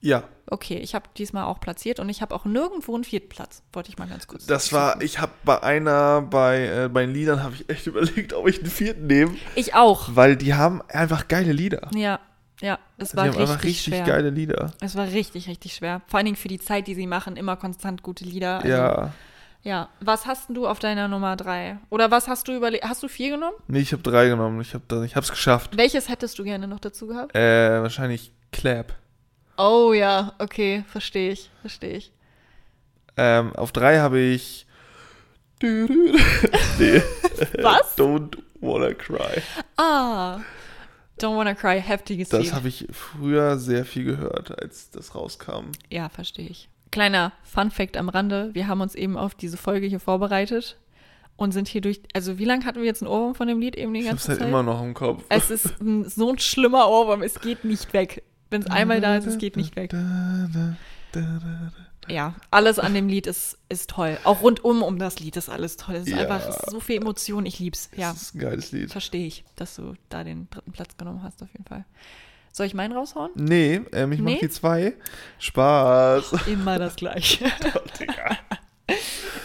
Ja, Okay, ich habe diesmal auch platziert und ich habe auch nirgendwo einen vierten Platz. Wollte ich mal ganz kurz. das war, ich habe bei einer, bei, äh, bei den Liedern habe ich echt überlegt, ob ich einen vierten nehme, Ich auch. weil die haben einfach geile Lieder. Ja, ja. Es war richtig, einfach richtig schwer. geile Lieder. Es war richtig, richtig schwer. Vor allen Dingen für die Zeit, die sie machen, immer konstant gute Lieder. Also, ja, Ja. Was hast du auf deiner Nummer 3? Oder was hast du überlegt? Hast du vier genommen? nee, ich habe drei genommen. Ich habe ich hab's geschafft. Welches hättest du gerne noch dazu gehabt? Äh, wahrscheinlich Clap. Oh ja, okay, verstehe ich, verstehe ich. Ähm, auf drei habe ich. Was? Don't wanna cry. Ah, Don't Wanna Cry, heftiges Das Lied. habe ich früher sehr viel gehört, als das rauskam. Ja, verstehe ich. Kleiner Fun Fact am Rande. Wir haben uns eben auf diese Folge hier vorbereitet und sind hier durch. Also, wie lange hatten wir jetzt einen Ohrwurm von dem Lied eben die Ich ganze hab's halt Zeit? immer noch im Kopf. Es ist ein, so ein schlimmer Ohrwurm. Es geht nicht weg. Wenn es einmal da ist, es geht nicht weg. Da, da, da, da, da. Ja, alles an dem Lied ist, ist toll. Auch rundum um das Lied ist alles toll. Es ist Ja. einfach es ist so viel Emotion. Ich lieb's. Ja, Das ist ein geiles Lied. verstehe ich, dass du da den dritten Platz genommen hast, auf jeden Fall. Soll ich meinen raushauen? Nee, ähm, ich Nee? mach die zwei. Spaß. Immer das Gleiche.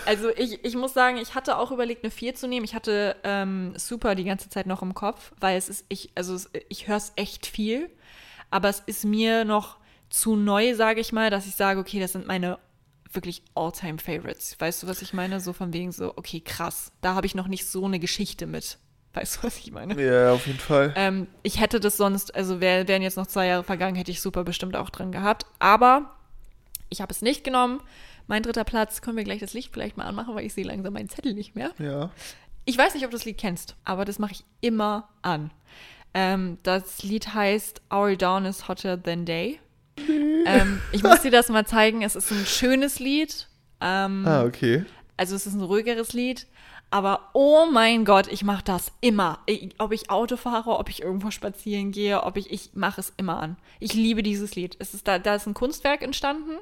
Also ich, ich muss sagen, ich hatte auch überlegt, eine 4 zu nehmen. Ich hatte ähm, Super die ganze Zeit noch im Kopf, weil es ist, ich, also es, ich höre es echt viel, aber es ist mir noch zu neu, sage ich mal, dass ich sage, okay, das sind meine wirklich All-Time-Favorites. Weißt du, was ich meine? So von wegen so, okay, krass, da habe ich noch nicht so eine Geschichte mit. Weißt du, was ich meine? Ja, auf jeden Fall. Ähm, ich hätte das sonst, also wär, wären jetzt noch zwei Jahre vergangen, hätte ich super bestimmt auch drin gehabt. Aber ich habe es nicht genommen. Mein dritter Platz, können wir gleich das Licht vielleicht mal anmachen, weil ich sehe langsam meinen Zettel nicht mehr. Ja. Ich weiß nicht, ob du das Lied kennst, aber das mache ich immer an. Ähm, das Lied heißt Our Dawn is Hotter Than Day. Ähm, ich muss dir das mal zeigen. Es ist ein schönes Lied. Ähm, Ah, okay. also es ist ein ruhigeres Lied. Aber oh mein Gott, ich mache das immer. Ich, ob ich Auto fahre, ob ich irgendwo spazieren gehe, ob ich, ich mache es immer an. Ich liebe dieses Lied. Es ist da, da ist ein Kunstwerk entstanden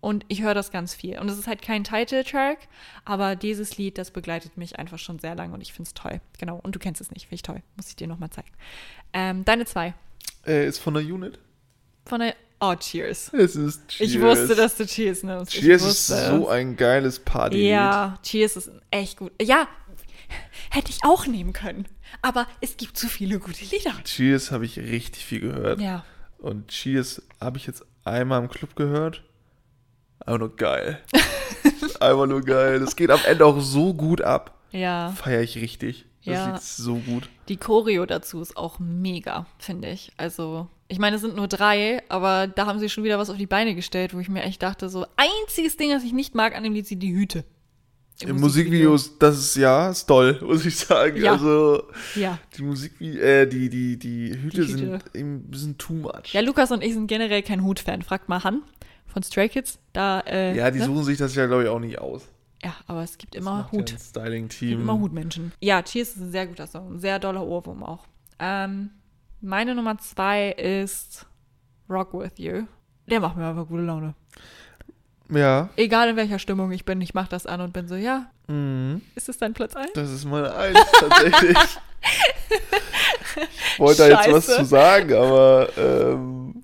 und ich höre das ganz viel. Und es ist halt kein Titeltrack, aber dieses Lied, das begleitet mich einfach schon sehr lange und ich finde es toll. Genau. Und du kennst es nicht, finde ich toll. Muss ich dir nochmal zeigen. Ähm, deine zwei. Äh, ist von der Unit. Von der Oh, Cheers. Es ist Cheers. Ich wusste, dass du Cheers nimmst. Cheers ist so ein geiles Party. Ja, Cheers ist echt gut. Ja, hätte ich auch nehmen können. Aber es gibt zu viele gute Lieder. Cheers habe ich richtig viel gehört. Ja. Und Cheers habe ich jetzt einmal im Club gehört. Einfach nur geil. Einfach nur geil. Das geht am Ende auch so gut ab. Ja. Feier ich richtig. Das Ja. Ist so gut. Die Choreo dazu ist auch mega, finde ich. Also, ich meine, es sind nur drei, aber da haben sie schon wieder was auf die Beine gestellt, wo ich mir echt dachte, so, einziges Ding, das ich nicht mag an dem Lied, sind die Hüte. Im Musikvideos, das ist ja, ist toll, muss ich sagen. Ja. Also, Ja. die Musikvi äh, die, die, die Hüte, Die Hüte. sind ein bisschen too much. Ja, Lukas und ich sind generell kein Hut-Fan. Fragt mal Han von Stray Kids. Da, äh, Ja, die ne? suchen sich das ja, glaube ich, auch nicht aus. Ja, aber es gibt Das immer ja Hut. Es Styling-Team. immer Hutmenschen. Ja, Cheers ist ein sehr guter Song. Ein sehr doller Ohrwurm auch. Ähm, meine Nummer zwei ist Rock With You. Der macht mir einfach gute Laune. Ja. Egal in welcher Stimmung ich bin, ich mach das an und bin so, ja, Mhm. ist es dein Platz 1? Das ist meine Eins, tatsächlich. ich wollte da jetzt was zu sagen, aber ähm,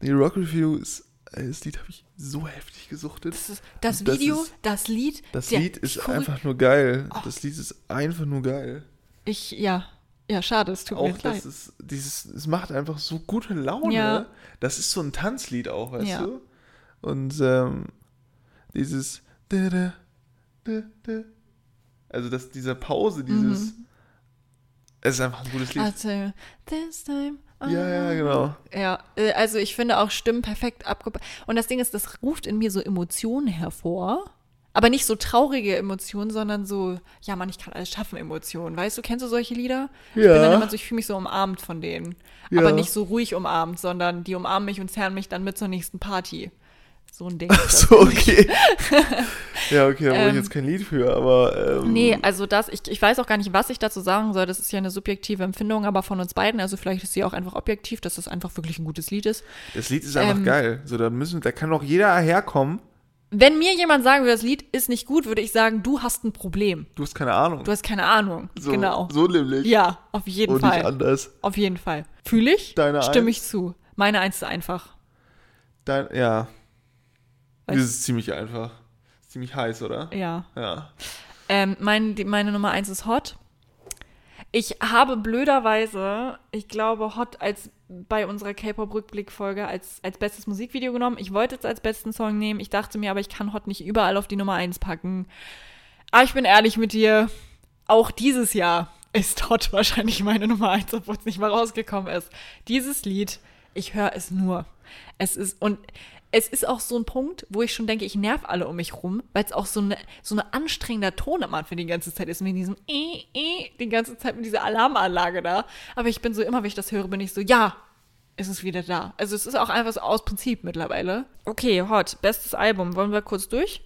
die Rock Review ist, äh, das Lied habe ich so heftig gesuchtet. Das, ist, das Das Video, ist- das Lied. Das Lied ist gucke- einfach nur geil. Oh. Das Lied ist einfach nur geil. Ich, ja, ja, schade, es tut mir Auch jetzt leid. das ist, dieses, es macht einfach so gute Laune. Ja. Das ist so ein Tanzlied auch, weißt Ja. du? Und ähm, dieses also das, diese Pause, dieses Mhm. es ist einfach ein gutes Lied. Also, this time. Ja, ja, genau. Ja, äh, also ich finde auch Stimmen perfekt abgepasst. Und das Ding ist, das ruft in mir so Emotionen hervor. Aber nicht so traurige Emotionen, sondern so, ja Mann, ich kann alles schaffen, Emotionen. Weißt du, kennst du solche Lieder? Ich bin dann Ja. immer so, ich fühle mich so umarmt von denen. Ja. Aber nicht so ruhig umarmt, sondern die umarmen mich und zerren mich dann mit zur nächsten Party. So ein Ding. das So, okay. ja, okay, da brauche ich Ähm, jetzt kein Lied für, aber ähm, Nee, also das, ich, ich weiß auch gar nicht, was ich dazu sagen soll. Das ist ja eine subjektive Empfindung, aber von uns beiden. Also vielleicht ist sie auch einfach objektiv, dass das einfach wirklich ein gutes Lied ist. das Lied ist einfach ähm, geil. So, da müssen, da kann doch jeder herkommen. Wenn mir jemand sagen würde, das Lied ist nicht gut, würde ich sagen, du hast ein Problem. Du hast keine Ahnung. Du hast keine Ahnung. so, genau. So nämlich. Ja, auf jeden Und nicht Fall. anders. Auf jeden Fall. Fühle ich? Deine Stimme ich zu. Meine Eins ist einfach. Dein, ja. Das ist ziemlich einfach. Ist ziemlich heiß, oder? Ja. Ja. Ähm, mein, die, meine Nummer eins ist Hot. Ich habe blöderweise, ich glaube, Hot als bei unserer K-Pop-Rückblick-Folge als, als bestes Musikvideo genommen. Ich wollte es als besten Song nehmen. Ich dachte mir, aber ich kann Hot nicht überall auf die Nummer eins packen. Aber ich bin ehrlich mit dir, auch dieses Jahr ist Hot wahrscheinlich meine Nummer eins, obwohl es nicht mal rausgekommen ist. Dieses Lied, ich höre es nur. Es ist, und es ist auch so ein Punkt, wo ich schon denke, ich nerv alle um mich rum, weil es auch so eine so eine anstrengender Ton am Anfang die ganze Zeit ist mit diesem äh, äh, die ganze Zeit mit dieser Alarmanlage da. Aber ich bin so immer, wenn ich das höre, bin ich so, ja, es ist wieder da. Also es ist auch einfach so aus Prinzip mittlerweile. Okay, Hot, bestes Album. Wollen wir kurz durch?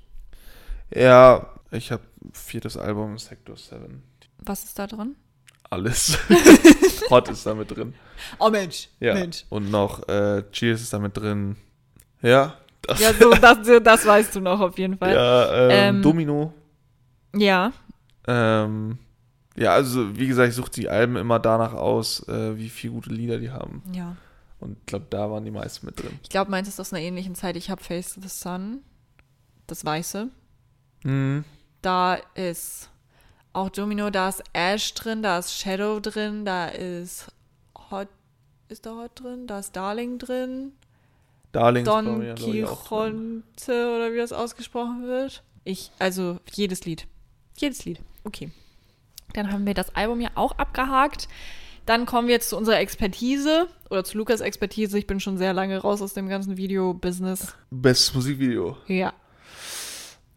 Ja, ich habe viertes Album, Sector 7. Was ist da drin? Alles. Hot ist da mit drin. Oh Mensch, Ja. Mensch. Und noch äh, Cheers ist da mit drin. Ja. Das, Ja, so, das, so, das weißt du noch auf jeden Fall. ja, ähm, Ähm, Domino. Ja. Ähm, ja, also wie gesagt, ich suche die Alben immer danach aus, äh, wie viele gute Lieder die haben. ja. Und ich glaube, da waren die meisten mit drin. Ich glaube, meins ist aus einer ähnlichen Zeit. Ich habe Face the Sun, das Weiße. Mhm. Da ist auch Domino, da ist Ash drin, da ist Shadow drin, da ist Hot, ist da Hot drin, da ist Darling drin, Darling Don Quixote oder wie das ausgesprochen wird. Ich, also jedes Lied. Jedes Lied. Okay. Dann haben wir das Album ja auch abgehakt. Dann kommen wir jetzt zu unserer Expertise oder zu Lukas Expertise. Ich bin schon sehr lange raus aus dem ganzen Video-Business. Bestes Musikvideo. Ja.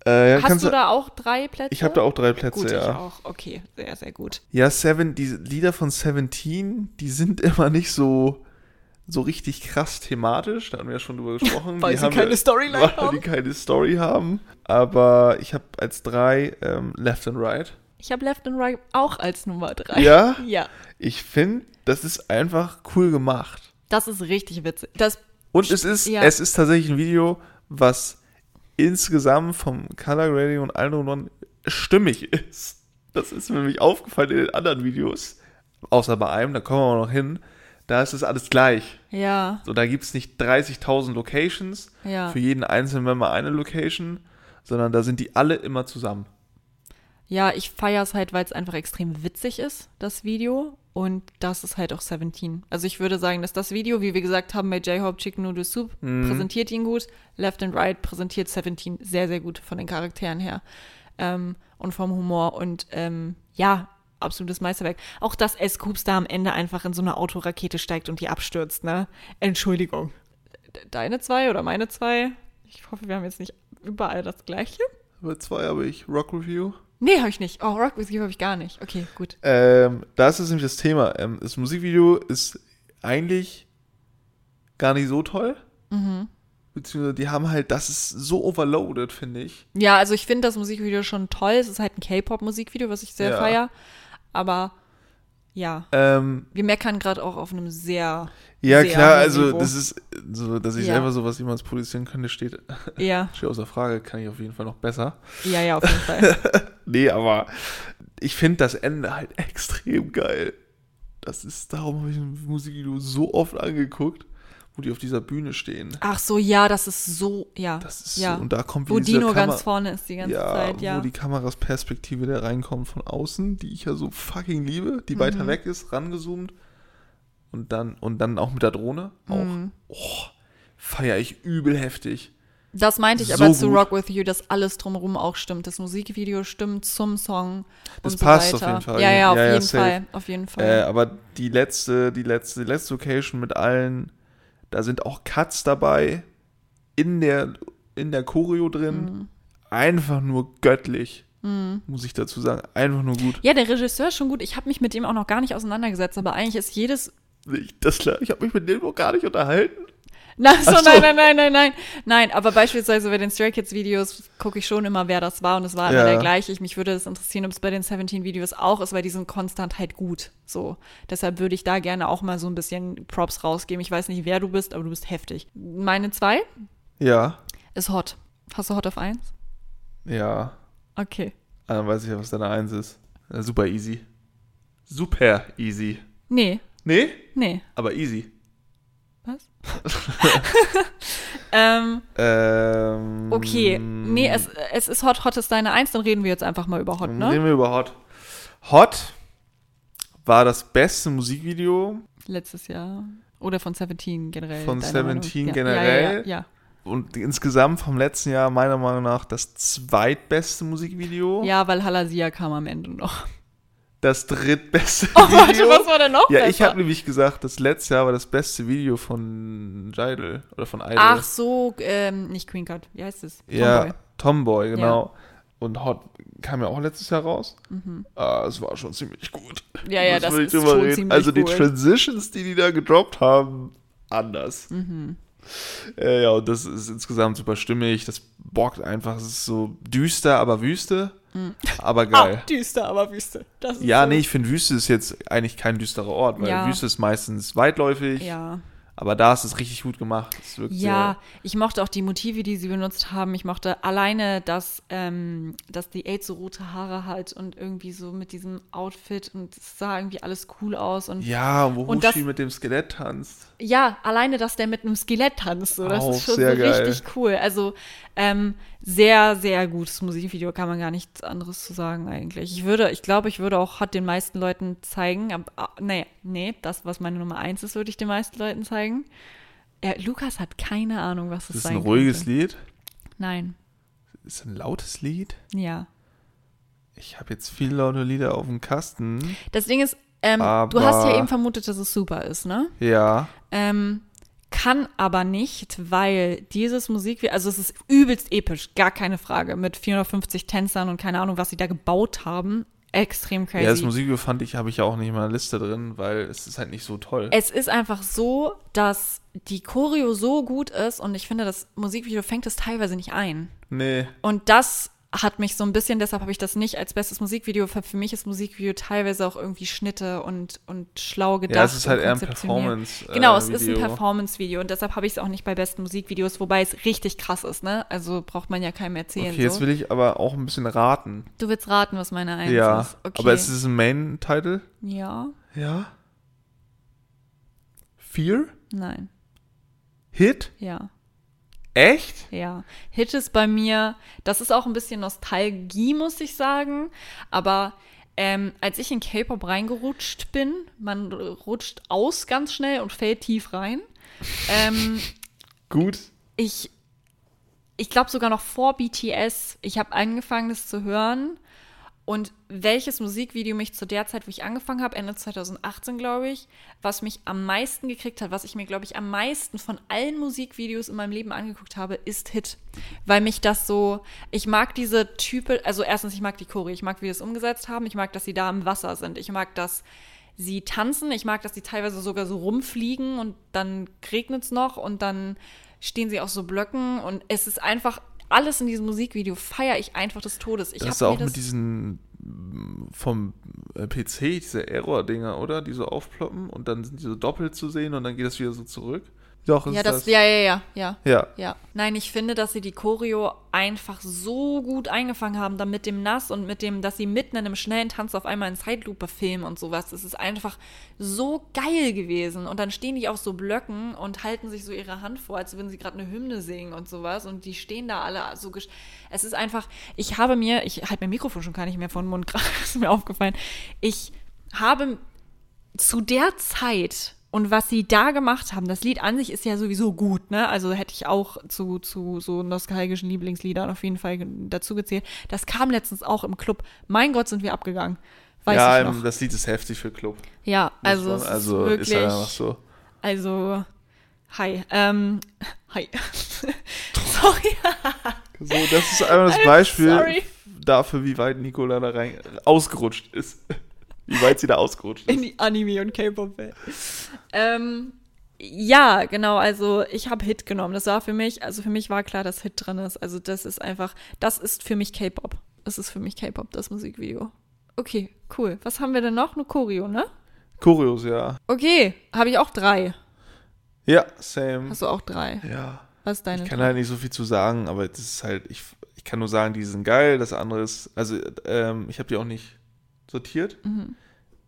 Äh, Hast du da auch drei Plätze? Ich habe da auch drei Plätze, Gut, ich ja. auch. Okay, sehr, sehr gut. Ja, Seven, die Lieder von Seventeen, die sind immer nicht so, so richtig krass thematisch. Da haben wir ja schon drüber gesprochen. Weil die sie keine wir- Storyline weil haben. die keine Story haben. Aber ich habe als drei ähm, Left and Right. Ich habe Left and Right auch als Nummer drei. Ja? Ja. Ich finde, das ist einfach cool gemacht. Das ist richtig witzig. Das, Und es ist, Ja. es ist tatsächlich ein Video, was insgesamt vom Color Grading und drum und dran stimmig ist. Das ist mir nämlich aufgefallen in den anderen Videos. Außer bei einem, da kommen wir auch noch hin. Da ist es alles gleich. ja, So, da gibt es nicht 30.000 Locations, ja. für jeden einzelnen Member eine Location, sondern da sind die alle immer zusammen. Ja, ich feiere es halt, weil es einfach extrem witzig ist, das Video. Und das ist halt auch 17. Also ich würde sagen, dass das Video, wie wir gesagt haben, bei J-Hope Chicken Noodle Soup, Mhm. präsentiert ihn gut. Left and Right präsentiert 17 sehr, sehr gut von den Charakteren her. Ähm, und vom Humor. Und ähm, ja, absolutes Meisterwerk. Auch dass S. Coops da am Ende einfach in so eine Autorakete steigt und die abstürzt, ne? Entschuldigung. De- Deine zwei oder meine zwei? Ich hoffe, wir haben jetzt nicht überall das gleiche. Aber zwei habe ich Rock Review. Nee, habe ich nicht. Oh, Rock You habe ich gar nicht. Okay, gut. Ähm, das ist nämlich das Thema. Ähm, das Musikvideo ist eigentlich gar nicht so toll. Mhm. Beziehungsweise die haben halt, das ist so overloaded, finde ich. Ja, also ich finde das Musikvideo schon toll. Es ist halt ein K-Pop-Musikvideo, was ich sehr Ja. feier. Aber ja, Ähm, wir meckern gerade auch auf einem sehr, ja, Sehr klar, also Niveau. das ist so, dass ich Ja. selber sowas jemals produzieren könnte, steht, ja, steht außer Frage, kann ich auf jeden Fall noch besser. ja, ja, auf jeden Fall. Nee, aber ich finde das Ende halt extrem geil. Das ist, darum habe ich ein Musikvideo so oft angeguckt, wo die auf dieser Bühne stehen. Ach so, ja, das ist so, ja. Das ist ja. so, und da kommt Wo wieder diese Dino Kamera- ganz vorne ist die ganze ja, Zeit, ja. wo die Kamerasperspektive der reinkommt von außen, die ich ja so fucking liebe, die weiter Mhm. weg ist, rangezoomt. Und dann, und dann auch mit der Drohne. Auch. Mhm. Oh, feier ich übel heftig. Das meinte ich so aber zu gut. Rock With You, dass alles drumherum auch stimmt. Das Musikvideo stimmt zum Song Das so passt auf weiter. jeden Fall. Ja, ja, auf Ja, jeden. Fall. Auf jeden Fall. Äh, aber die letzte, die letzte, die letzte Location mit allen, da sind auch Cuts dabei in der, in der Choreo drin. Mhm. Einfach nur göttlich, muss ich dazu sagen. Einfach nur gut. ja, der Regisseur ist schon gut. Ich habe mich mit dem auch noch gar nicht auseinandergesetzt, aber eigentlich ist jedes Ich, das klar, ich habe mich mit dem noch gar nicht unterhalten. Na, so, so. nein, nein, nein, nein, nein. Nein, aber beispielsweise bei den Stray Kids Videos gucke ich schon immer, wer das war und es war immer Ja. der gleiche. Ich, mich würde das interessieren, ob es bei den 17 Videos auch ist, weil die sind konstant halt gut. So. Deshalb würde ich da gerne auch mal so ein bisschen Props rausgeben. Ich weiß nicht, wer du bist, aber du bist heftig. Meine zwei Ja, ist Hot. Hast du Hot auf 1? ja. Okay. Dann weiß ich ja, was deine Eins ist. Super easy. Super easy. Nee, Nee? nee. Aber easy. Was? ähm, Ähm, okay. Nee, es, es ist Hot. Hot ist deine Eins, dann reden wir jetzt einfach mal über Hot, Dann ne? Reden wir über Hot. Hot war das beste Musikvideo Letztes Jahr. Oder von 17 generell. Von deiner Meinung? 17 ja, generell? Ja, ja, ja. und insgesamt vom letzten Jahr meiner Meinung nach das zweitbeste Musikvideo. Ja, weil Halasia kam am Ende noch. Das drittbeste Oh, warte, Video. was war denn noch ja, besser? ich habe nämlich gesagt, das letzte Jahr war das beste Video von Jidal oder von Idol. Ach so, ähm, nicht Queen Card. Wie heißt es? ja, Tomboy. Tomboy, genau. Und Hot kam ja auch letztes Jahr raus. Ah, es war schon ziemlich gut. Mhm. Ja, ja, das man ist schon ziemlich Also die cool. Transitions, die die da gedroppt haben, anders. Mhm. Äh, ja, und das ist insgesamt super stimmig. Das bockt einfach. Es ist so düster, aber Wüste. Aber geil. Ah, düster, aber Wüste. Das ist Ja, so. nee, ich finde Wüste ist jetzt eigentlich kein düsterer Ort, weil Ja. Wüste ist meistens weitläufig. Ja. Aber da ist es richtig gut gemacht. Ja, ich mochte auch die Motive, die sie benutzt haben. Ich mochte alleine, dass, ähm, dass die Aid so rote Haare hat und irgendwie so mit diesem Outfit und es sah irgendwie alles cool aus. Und. Ja, wo Und Hoshi das- mit dem Skelett tanzt. Ja, alleine, dass der mit einem Skelett tanzt, so, das Auch ist schon so richtig cool. Also ähm, sehr, sehr gutes Musikvideo, kann man gar nichts anderes zu sagen eigentlich. Ich würde, ich glaube, ich würde auch Hot den meisten Leuten zeigen, aber ah, nee, nee, das, was meine Nummer eins ist, würde ich den meisten Leuten zeigen. Ja, Lukas hat keine Ahnung, was das Das ist sein ein ruhiges könnte. Lied. Nein, Ist ein lautes Lied. ja. Ich habe jetzt viele laute Lieder auf dem Kasten. Das Ding ist, ähm, du hast ja eben vermutet, dass es super ist, ne? Ja. Ähm, kann aber nicht, weil dieses Musikvideo, also es ist übelst episch, gar keine Frage, mit 450 Tänzern und keine Ahnung, was sie da gebaut haben. Extrem crazy. Ja, das Musikvideo fand ich, habe ich ja auch nicht in meiner Liste drin, weil es ist halt nicht so toll. es ist einfach so, dass die Choreo so gut ist und ich finde, das Musikvideo fängt es teilweise nicht ein. nee. Und das hat mich so ein bisschen, deshalb habe ich das nicht als bestes Musikvideo. Für, für mich ist Musikvideo teilweise auch irgendwie Schnitte und, und schlau gedacht. Ja, es ist halt eher ein konzeptioniert. Performance. Genau, äh, es ist ein Video. Performance-Video und deshalb habe ich es auch nicht bei besten Musikvideos, wobei es richtig krass ist, ne? Also braucht man ja keinem erzählen. Okay, jetzt so. will ich aber auch ein bisschen raten. Du willst raten, was meine Eins ja, ist. Okay. aber es ist ein Main-Title. ja, Ja. Fear? nein, Hit? ja, Echt? ja. Hit ist bei mir, das ist auch ein bisschen Nostalgie, muss ich sagen, aber ähm, als ich in K-Pop reingerutscht bin, man rutscht aus ganz schnell und fällt tief rein. ähm, Gut. ich, ich glaube sogar noch vor BTS, ich habe angefangen, das zu hören. Und welches Musikvideo mich zu der Zeit, wo ich angefangen habe, Ende 2018, glaube ich, was mich am meisten gekriegt hat, was ich mir, glaube ich, am meisten von allen Musikvideos in meinem Leben angeguckt habe, ist Hit. Weil mich das so, ich mag diese Type, also erstens, ich mag die Choreo, ich mag, wie die es umgesetzt haben, ich mag, dass sie da im Wasser sind, ich mag, dass sie tanzen, ich mag, dass sie teilweise sogar so rumfliegen und dann regnet es noch und dann stehen sie auf so Blöcken und es ist einfach alles in diesem Musikvideo feiere ich einfach des Todes. Ich Das ist auch mit diesen mm, vom äh, PC, diese Error-Dinger, oder? Die so aufploppen und dann sind die so doppelt zu sehen und dann geht das wieder so zurück. Doch, ist ja, das, das. ja, ja, ja, ja. ja. Ja, nein, ich finde, dass sie die Choreo einfach so gut eingefangen haben, dann mit dem Nass und mit dem, dass sie mitten in einem schnellen Tanz auf einmal in Zeitlupe filmen und sowas. Es ist einfach so geil gewesen. Und dann stehen die auf so Blöcken und halten sich so ihre Hand vor, als würden sie gerade eine Hymne singen und sowas. Und die stehen da alle so. gesch- Es ist einfach, ich habe mir, ich halte mein Mikrofon schon gar nicht mehr vor den Mund, gerade ist mir aufgefallen. Ich habe zu der Zeit und was sie da gemacht haben, das Lied an sich ist ja sowieso gut, ne? Also hätte ich auch zu, zu so nostalgischen Lieblingsliedern auf jeden Fall dazu gezählt. Das kam letztens auch im Club. Mein Gott, sind wir abgegangen. Weiß ja, ich noch. das Lied ist heftig für Club. Ja, also, man- also ist ist wirklich, halt einfach so. also, hi, ähm, hi. Sorry. So, das ist einfach das Beispiel sorry. dafür, wie weit Nicola da rein ausgerutscht ist. Wie weit sie da ausgerutscht in ist. die Anime- und K-Pop-Welt. Ähm, ja, genau, also ich habe Hit genommen. Das war für mich, also für mich war klar, dass Hit drin ist. Also das ist einfach, das ist für mich K-Pop. Das ist für mich K-Pop, das Musikvideo. Okay, cool. Was haben wir denn noch? Nur Choreo, ne? Choreos, ja. Okay, habe ich auch drei. Ja, same. Hast du auch drei? ja. Was ist deine? Ich kann halt nicht so viel zu sagen, aber das ist halt, ich, ich kann nur sagen, die sind geil. Das andere ist, also ähm, ich habe die auch nicht sortiert. Mhm.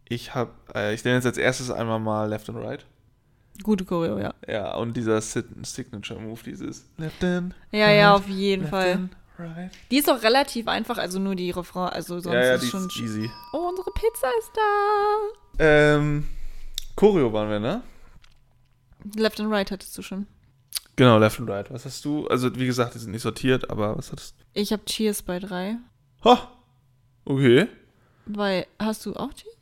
Ich habe, äh, ich nenne jetzt als erstes einmal mal Left and Right. Gute Choreo, ja. Ja, und dieser Sit Signature Move, dieses Left and Ja, ja, auf jeden Left Fall. and Right. Die ist auch relativ einfach, also nur die Refrain, also sonst Ja, ja, ist die schon. ist easy. Oh, unsere Pizza ist da. Ähm, Choreo waren wir, ne? Left and Right hattest du schon. Genau, Left and Right. Was hast du? Also, wie gesagt, die sind nicht sortiert, aber was hattest du? Ich habe Cheers bei drei. Ha! Okay. Weil, hast du auch Cheers?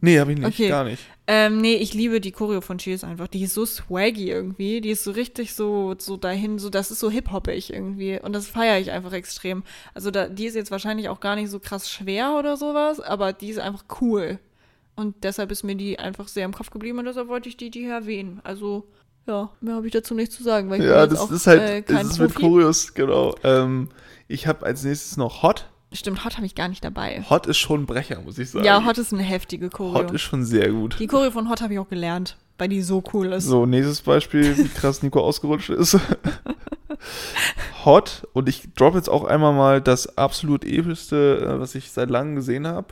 Nee, habe ich nicht, Okay. gar nicht. Ähm, nee, ich liebe die Choreo von Cheers einfach. Die ist so swaggy irgendwie. Die ist so richtig so, so dahin, so, das ist so hip-hoppig irgendwie. Und das feiere ich einfach extrem. Also da, die ist jetzt wahrscheinlich auch gar nicht so krass schwer oder sowas, aber die ist einfach cool. Und deshalb ist mir die einfach sehr im Kopf geblieben und deshalb wollte ich die, die hier erwähnen. Also, ja, mehr habe ich dazu nicht zu sagen, weil ich Ja, das auch, ist halt, äh, das kein ist mit. Choreos, genau. Ähm, ich habe als nächstes noch Hot. Stimmt, Hot habe ich gar nicht dabei. Hot ist schon ein Brecher, muss ich sagen. Ja, Hot ist eine heftige Choreo. Hot ist schon sehr gut. die Choreo von Hot habe ich auch gelernt, weil die so cool ist. So, nächstes Beispiel, wie krass Nico ausgerutscht ist. Hot. Und ich drop jetzt auch einmal mal das absolut epischste, äh, was ich seit langem gesehen habe.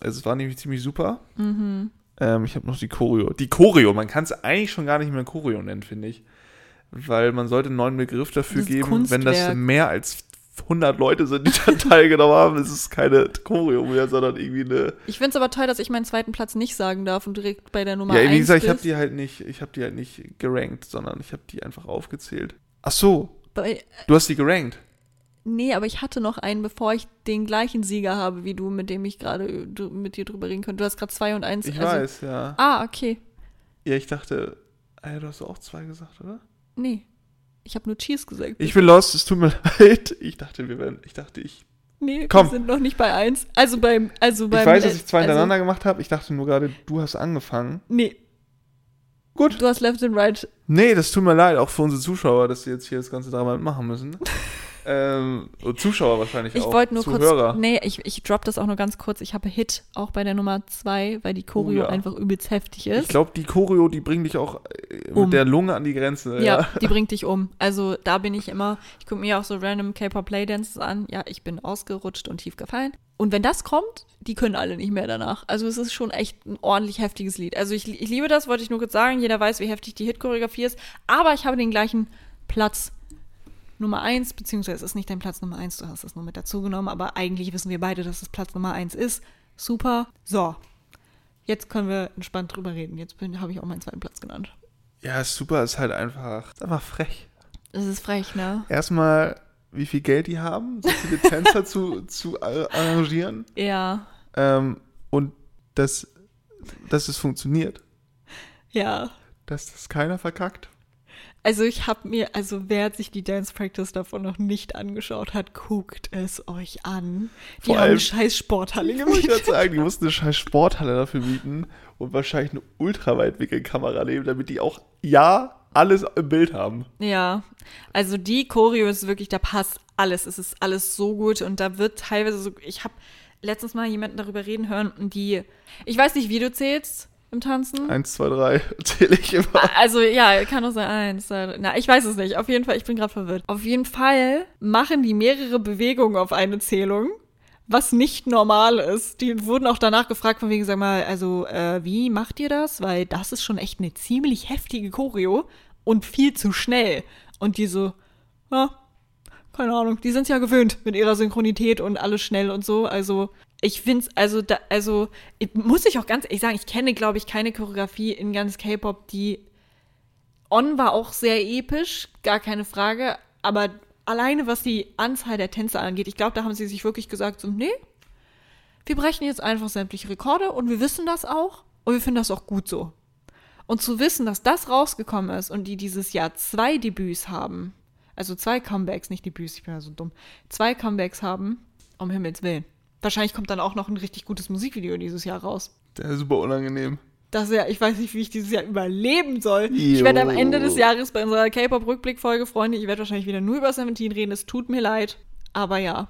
Es war nämlich ziemlich super. Mhm. Ähm, ich habe noch die Choreo. Die Choreo, man kann es eigentlich schon gar nicht mehr Choreo nennen, finde ich. Weil man sollte einen neuen Begriff dafür geben, wenn das Kunstwerk. mehr als 100 Leute sind, die daran teilgenommen haben, ist es keine Choreo mehr, sondern irgendwie eine. Ich finde es aber toll, dass ich meinen zweiten Platz nicht sagen darf und direkt bei der Nummer ja, 1 wie gesagt, ich habe die halt nicht, ich habe die halt nicht gerankt, sondern ich habe die einfach aufgezählt. Ach so, Bei, du hast die gerankt. nee, aber ich hatte noch einen, bevor ich den gleichen Sieger habe, wie du, mit dem ich gerade mit dir drüber reden könnte. Du hast gerade 2 und 1. Ich also, weiß, ja. Ah, okay. Ja, ich dachte, ja, du hast auch zwei gesagt, oder? Nee. Ich habe nur Cheese gesagt. Ich bin lost, es tut mir leid. Ich dachte, wir wären, ich dachte, ich. nee, komm. wir sind noch nicht bei 1. Also beim, also beim Ich weiß, dass ich zwei also, hintereinander gemacht habe. Ich dachte nur gerade, du hast angefangen. Nee, Gut. du hast Left and Right. Nee, das tut mir leid, auch für unsere Zuschauer, dass sie jetzt hier das ganze dreimal machen müssen. ähm, Zuschauer wahrscheinlich Ich auch. wollte nur Zuhörer. kurz. Nee, ich, ich drop das auch nur ganz kurz. Ich habe Hit auch bei der Nummer 2, weil die Choreo Oh ja. einfach übelst heftig Ich ist. glaube, die Choreo, die bringt dich auch äh, mit Um. der Lunge an die Grenze. Ja, die bringt dich um. Also da bin ich immer, ich gucke mir auch so random K-Pop Playdances an. Ja, ich bin ausgerutscht und tief gefallen. Und wenn das kommt, die können alle nicht mehr danach. Also es ist schon echt ein ordentlich heftiges Lied. Also ich, ich liebe das, wollte ich nur kurz sagen. Jeder weiß, wie heftig die Hit-Choreografie ist. Aber ich habe den gleichen Platz Nummer 1, beziehungsweise es ist nicht dein Platz Nummer 1, du hast es nur mit dazu genommen, aber eigentlich wissen wir beide, dass es Platz Nummer 1 ist. Super. So. Jetzt können wir entspannt drüber reden. Jetzt habe ich auch meinen zweiten Platz genannt. Ja, super, ist halt einfach, ist einfach frech. Das ist frech, ne? Erstmal, wie viel Geld die haben, so viele Tänzer zu, zu ar- arrangieren. Ja. Ähm, und dass, dass es funktioniert. Ja. Dass das keiner verkackt. Also ich habe mir, also wer sich die Dance Practice davon noch nicht angeschaut hat, guckt es euch an. Die Vor haben eine scheiß Sporthalle Ich wollte gemietet. sagen, die mussten eine scheiß Sporthalle dafür mieten und wahrscheinlich eine Ultraweitwinkelkamera nehmen, damit die auch ja alles im Bild haben. Ja, also die Choreo ist wirklich, da passt alles. Es ist alles so gut und da wird teilweise so, ich habe letztens mal jemanden darüber reden hören, die, ich weiß nicht, wie du zählst im Tanzen. Eins, zwei, drei zähle ich immer. Also ja, kann auch sein eins. zwei, Na, ich weiß es nicht. Auf jeden Fall, ich bin gerade verwirrt. Auf jeden Fall machen die mehrere Bewegungen auf eine Zählung, was nicht normal ist. Die wurden auch danach gefragt von wegen, sag mal, also äh, wie macht ihr das? Weil das ist schon echt eine ziemlich heftige Choreo und viel zu schnell. Und die so, ja, keine Ahnung, die sind ja gewöhnt mit ihrer Synchronität und alles schnell und so. Also ich find's, also da, also ich, muss ich auch ganz ehrlich sagen, ich kenne, glaube ich, keine Choreografie in ganz K-Pop, die On war auch sehr episch, gar keine Frage, aber alleine was die Anzahl der Tänzer angeht, ich glaube, da haben sie sich wirklich gesagt, so, nee, wir brechen jetzt einfach sämtliche Rekorde und wir wissen das auch und wir finden das auch gut so. Und zu wissen, dass das rausgekommen ist und die dieses Jahr zwei Debüts haben, also zwei Comebacks, nicht Debüts, ich bin ja so dumm, zwei Comebacks haben, um Himmels Willen. Wahrscheinlich kommt dann auch noch ein richtig gutes Musikvideo dieses Jahr raus. Der ist super unangenehm. Das ja, ich weiß nicht, wie ich dieses Jahr überleben soll. Ich werde am Jo. Ende des Jahres bei unserer K-Pop-Rückblick-Folge, Freunde, ich werde wahrscheinlich wieder nur über Seventeen reden. Es tut mir leid. Aber ja,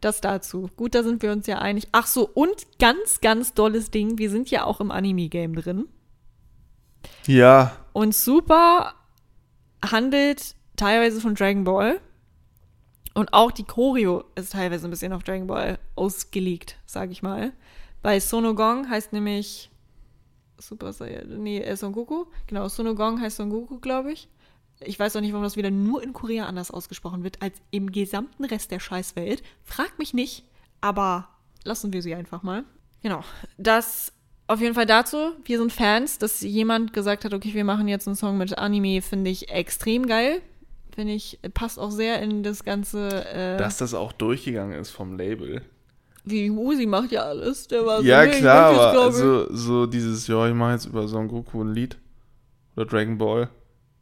das dazu. Gut, da sind wir uns ja einig. Ach so, und ganz, ganz dolles Ding. Wir sind ja auch im Anime-Game drin. Ja, Und Super handelt teilweise von Dragon Ball. Und auch die Choreo ist teilweise ein bisschen auf Dragon Ball ausgelegt, sag ich mal. Bei Sonogong heißt nämlich Super Saiyan, nee, äh, Son Goku. Genau, Sonogong heißt Son Goku, glaube ich. Ich weiß auch nicht, warum das wieder nur in Korea anders ausgesprochen wird als im gesamten Rest der Scheißwelt. Frag mich nicht, aber lassen wir sie einfach mal. Genau, das auf jeden Fall dazu. Wir sind Fans, dass jemand gesagt hat, okay, wir machen jetzt einen Song mit Anime, finde ich extrem geil. Finde ich, passt auch sehr in das ganze. Äh, dass das auch durchgegangen ist vom Label. Wie Uzi macht ja alles. Der war Ja, so, klar, jetzt, aber glaub ich- so, so dieses, ja, ich mache jetzt über Son Goku ein Lied. Oder Dragon Ball.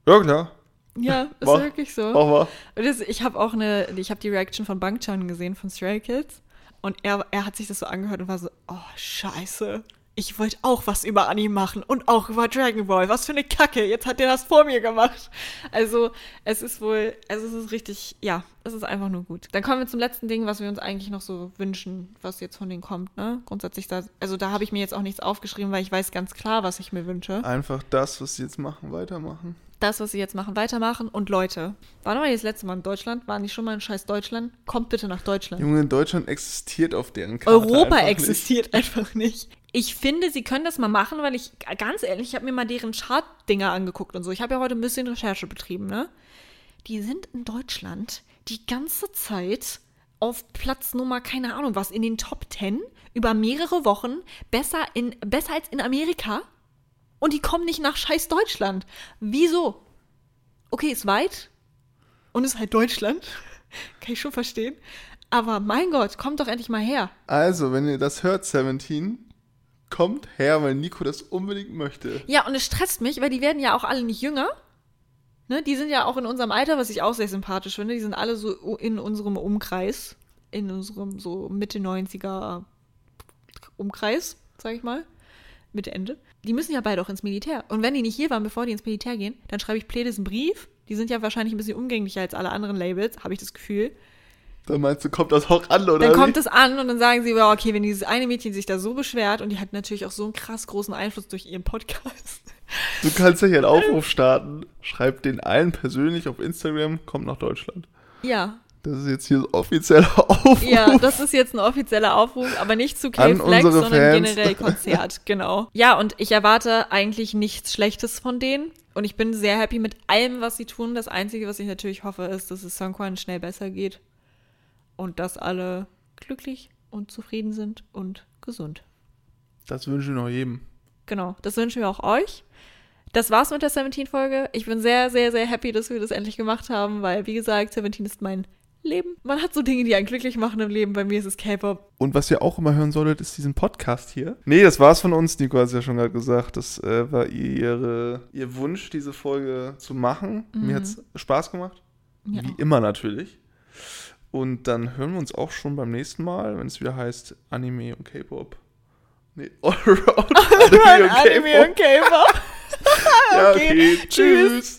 Ja, klar. Ja, ist Mach- wirklich so. Mach mal. Und das, ich habe auch eine, ich habe die Reaction von Bangchan gesehen von Stray Kids und er, er hat sich das so angehört und war so, oh scheiße, ich wollte auch was über Anime machen und auch über Dragon Ball. Was für eine Kacke, jetzt hat der das vor mir gemacht. Also es ist wohl, also es ist richtig, ja, es ist einfach nur gut. Dann kommen wir zum letzten Ding, was wir uns eigentlich noch so wünschen, was jetzt von denen kommt, ne? Grundsätzlich da, also da habe ich mir jetzt auch nichts aufgeschrieben, weil ich weiß ganz klar, was ich mir wünsche. Einfach das, was sie jetzt machen, weitermachen. das, was sie jetzt machen, weitermachen. Und Leute, war noch mal das letzte Mal in Deutschland? Waren die schon mal in scheiß Deutschland? Kommt bitte nach Deutschland. Junge, Deutschland existiert auf deren Karte Europa existiert einfach nicht. Ich finde, sie können das mal machen, weil ich, ganz ehrlich, ich habe mir mal deren Chart-Dinger angeguckt und so. Ich habe ja heute ein bisschen Recherche betrieben, ne? Die sind in Deutschland die ganze Zeit auf Platz Nummer, keine Ahnung was, in den Top 10 über mehrere Wochen besser, in, besser als in Amerika. Und die kommen nicht nach scheiß Deutschland. Wieso? Okay, ist weit und ist halt Deutschland. Kann ich schon verstehen. Aber mein Gott, kommt doch endlich mal her. Also, wenn ihr das hört, 17, kommt her, weil Nico das unbedingt möchte. Ja, und es stresst mich, weil die werden ja auch alle nicht jünger. Ne? Die sind ja auch in unserem Alter, was ich auch sehr sympathisch finde. Die sind alle so in unserem Umkreis. In unserem so Mitte 90er Umkreis, sag ich mal. Mitte Ende. Die müssen ja beide auch ins Militär. Und wenn die nicht hier waren, bevor die ins Militär gehen, dann schreibe ich Pledis einen Brief. Die sind ja wahrscheinlich ein bisschen umgänglicher als alle anderen Labels, habe ich das Gefühl. Dann meinst du, kommt das auch an, oder? Dann wie? kommt es an und dann sagen sie, okay, wenn dieses eine Mädchen sich da so beschwert und die hat natürlich auch so einen krass großen Einfluss durch ihren Podcast. Du kannst ja hier einen Aufruf starten. Schreib den allen persönlich auf Instagram, kommt nach Deutschland. Ja, Das ist jetzt hier offizieller Aufruf. Ja, das ist jetzt ein offizieller Aufruf, aber nicht zu K-Flex, sondern Fans. generell Konzert, genau. Ja, und ich erwarte eigentlich nichts Schlechtes von denen. Und ich bin sehr happy mit allem, was sie tun. Das Einzige, was ich natürlich hoffe, ist, dass es Songkwan schnell besser geht. Und dass alle glücklich und zufrieden sind und gesund. Das wünsche ich noch jedem. Genau, das wünschen wir auch euch. Das war's mit der 17-Folge. Ich bin sehr, sehr, sehr happy, dass wir das endlich gemacht haben, weil, wie gesagt, 17 ist mein Leben. Man hat so Dinge, die einen glücklich machen im Leben. Bei mir ist es K-Pop. Und was ihr auch immer hören solltet, ist diesen Podcast hier. Nee, das war's von uns. Nico hat es ja schon gerade gesagt. Das äh, war ihre, ihr Wunsch, diese Folge zu machen. Mir hat's Spaß gemacht. Ja. Wie immer natürlich. Und dann hören wir uns auch schon beim nächsten Mal, wenn es wieder heißt Anime und K-Pop. Nee, Allround Anime und Anime K-Pop. und K-Pop. Ja, okay. okay. Tschüss. Tschüss.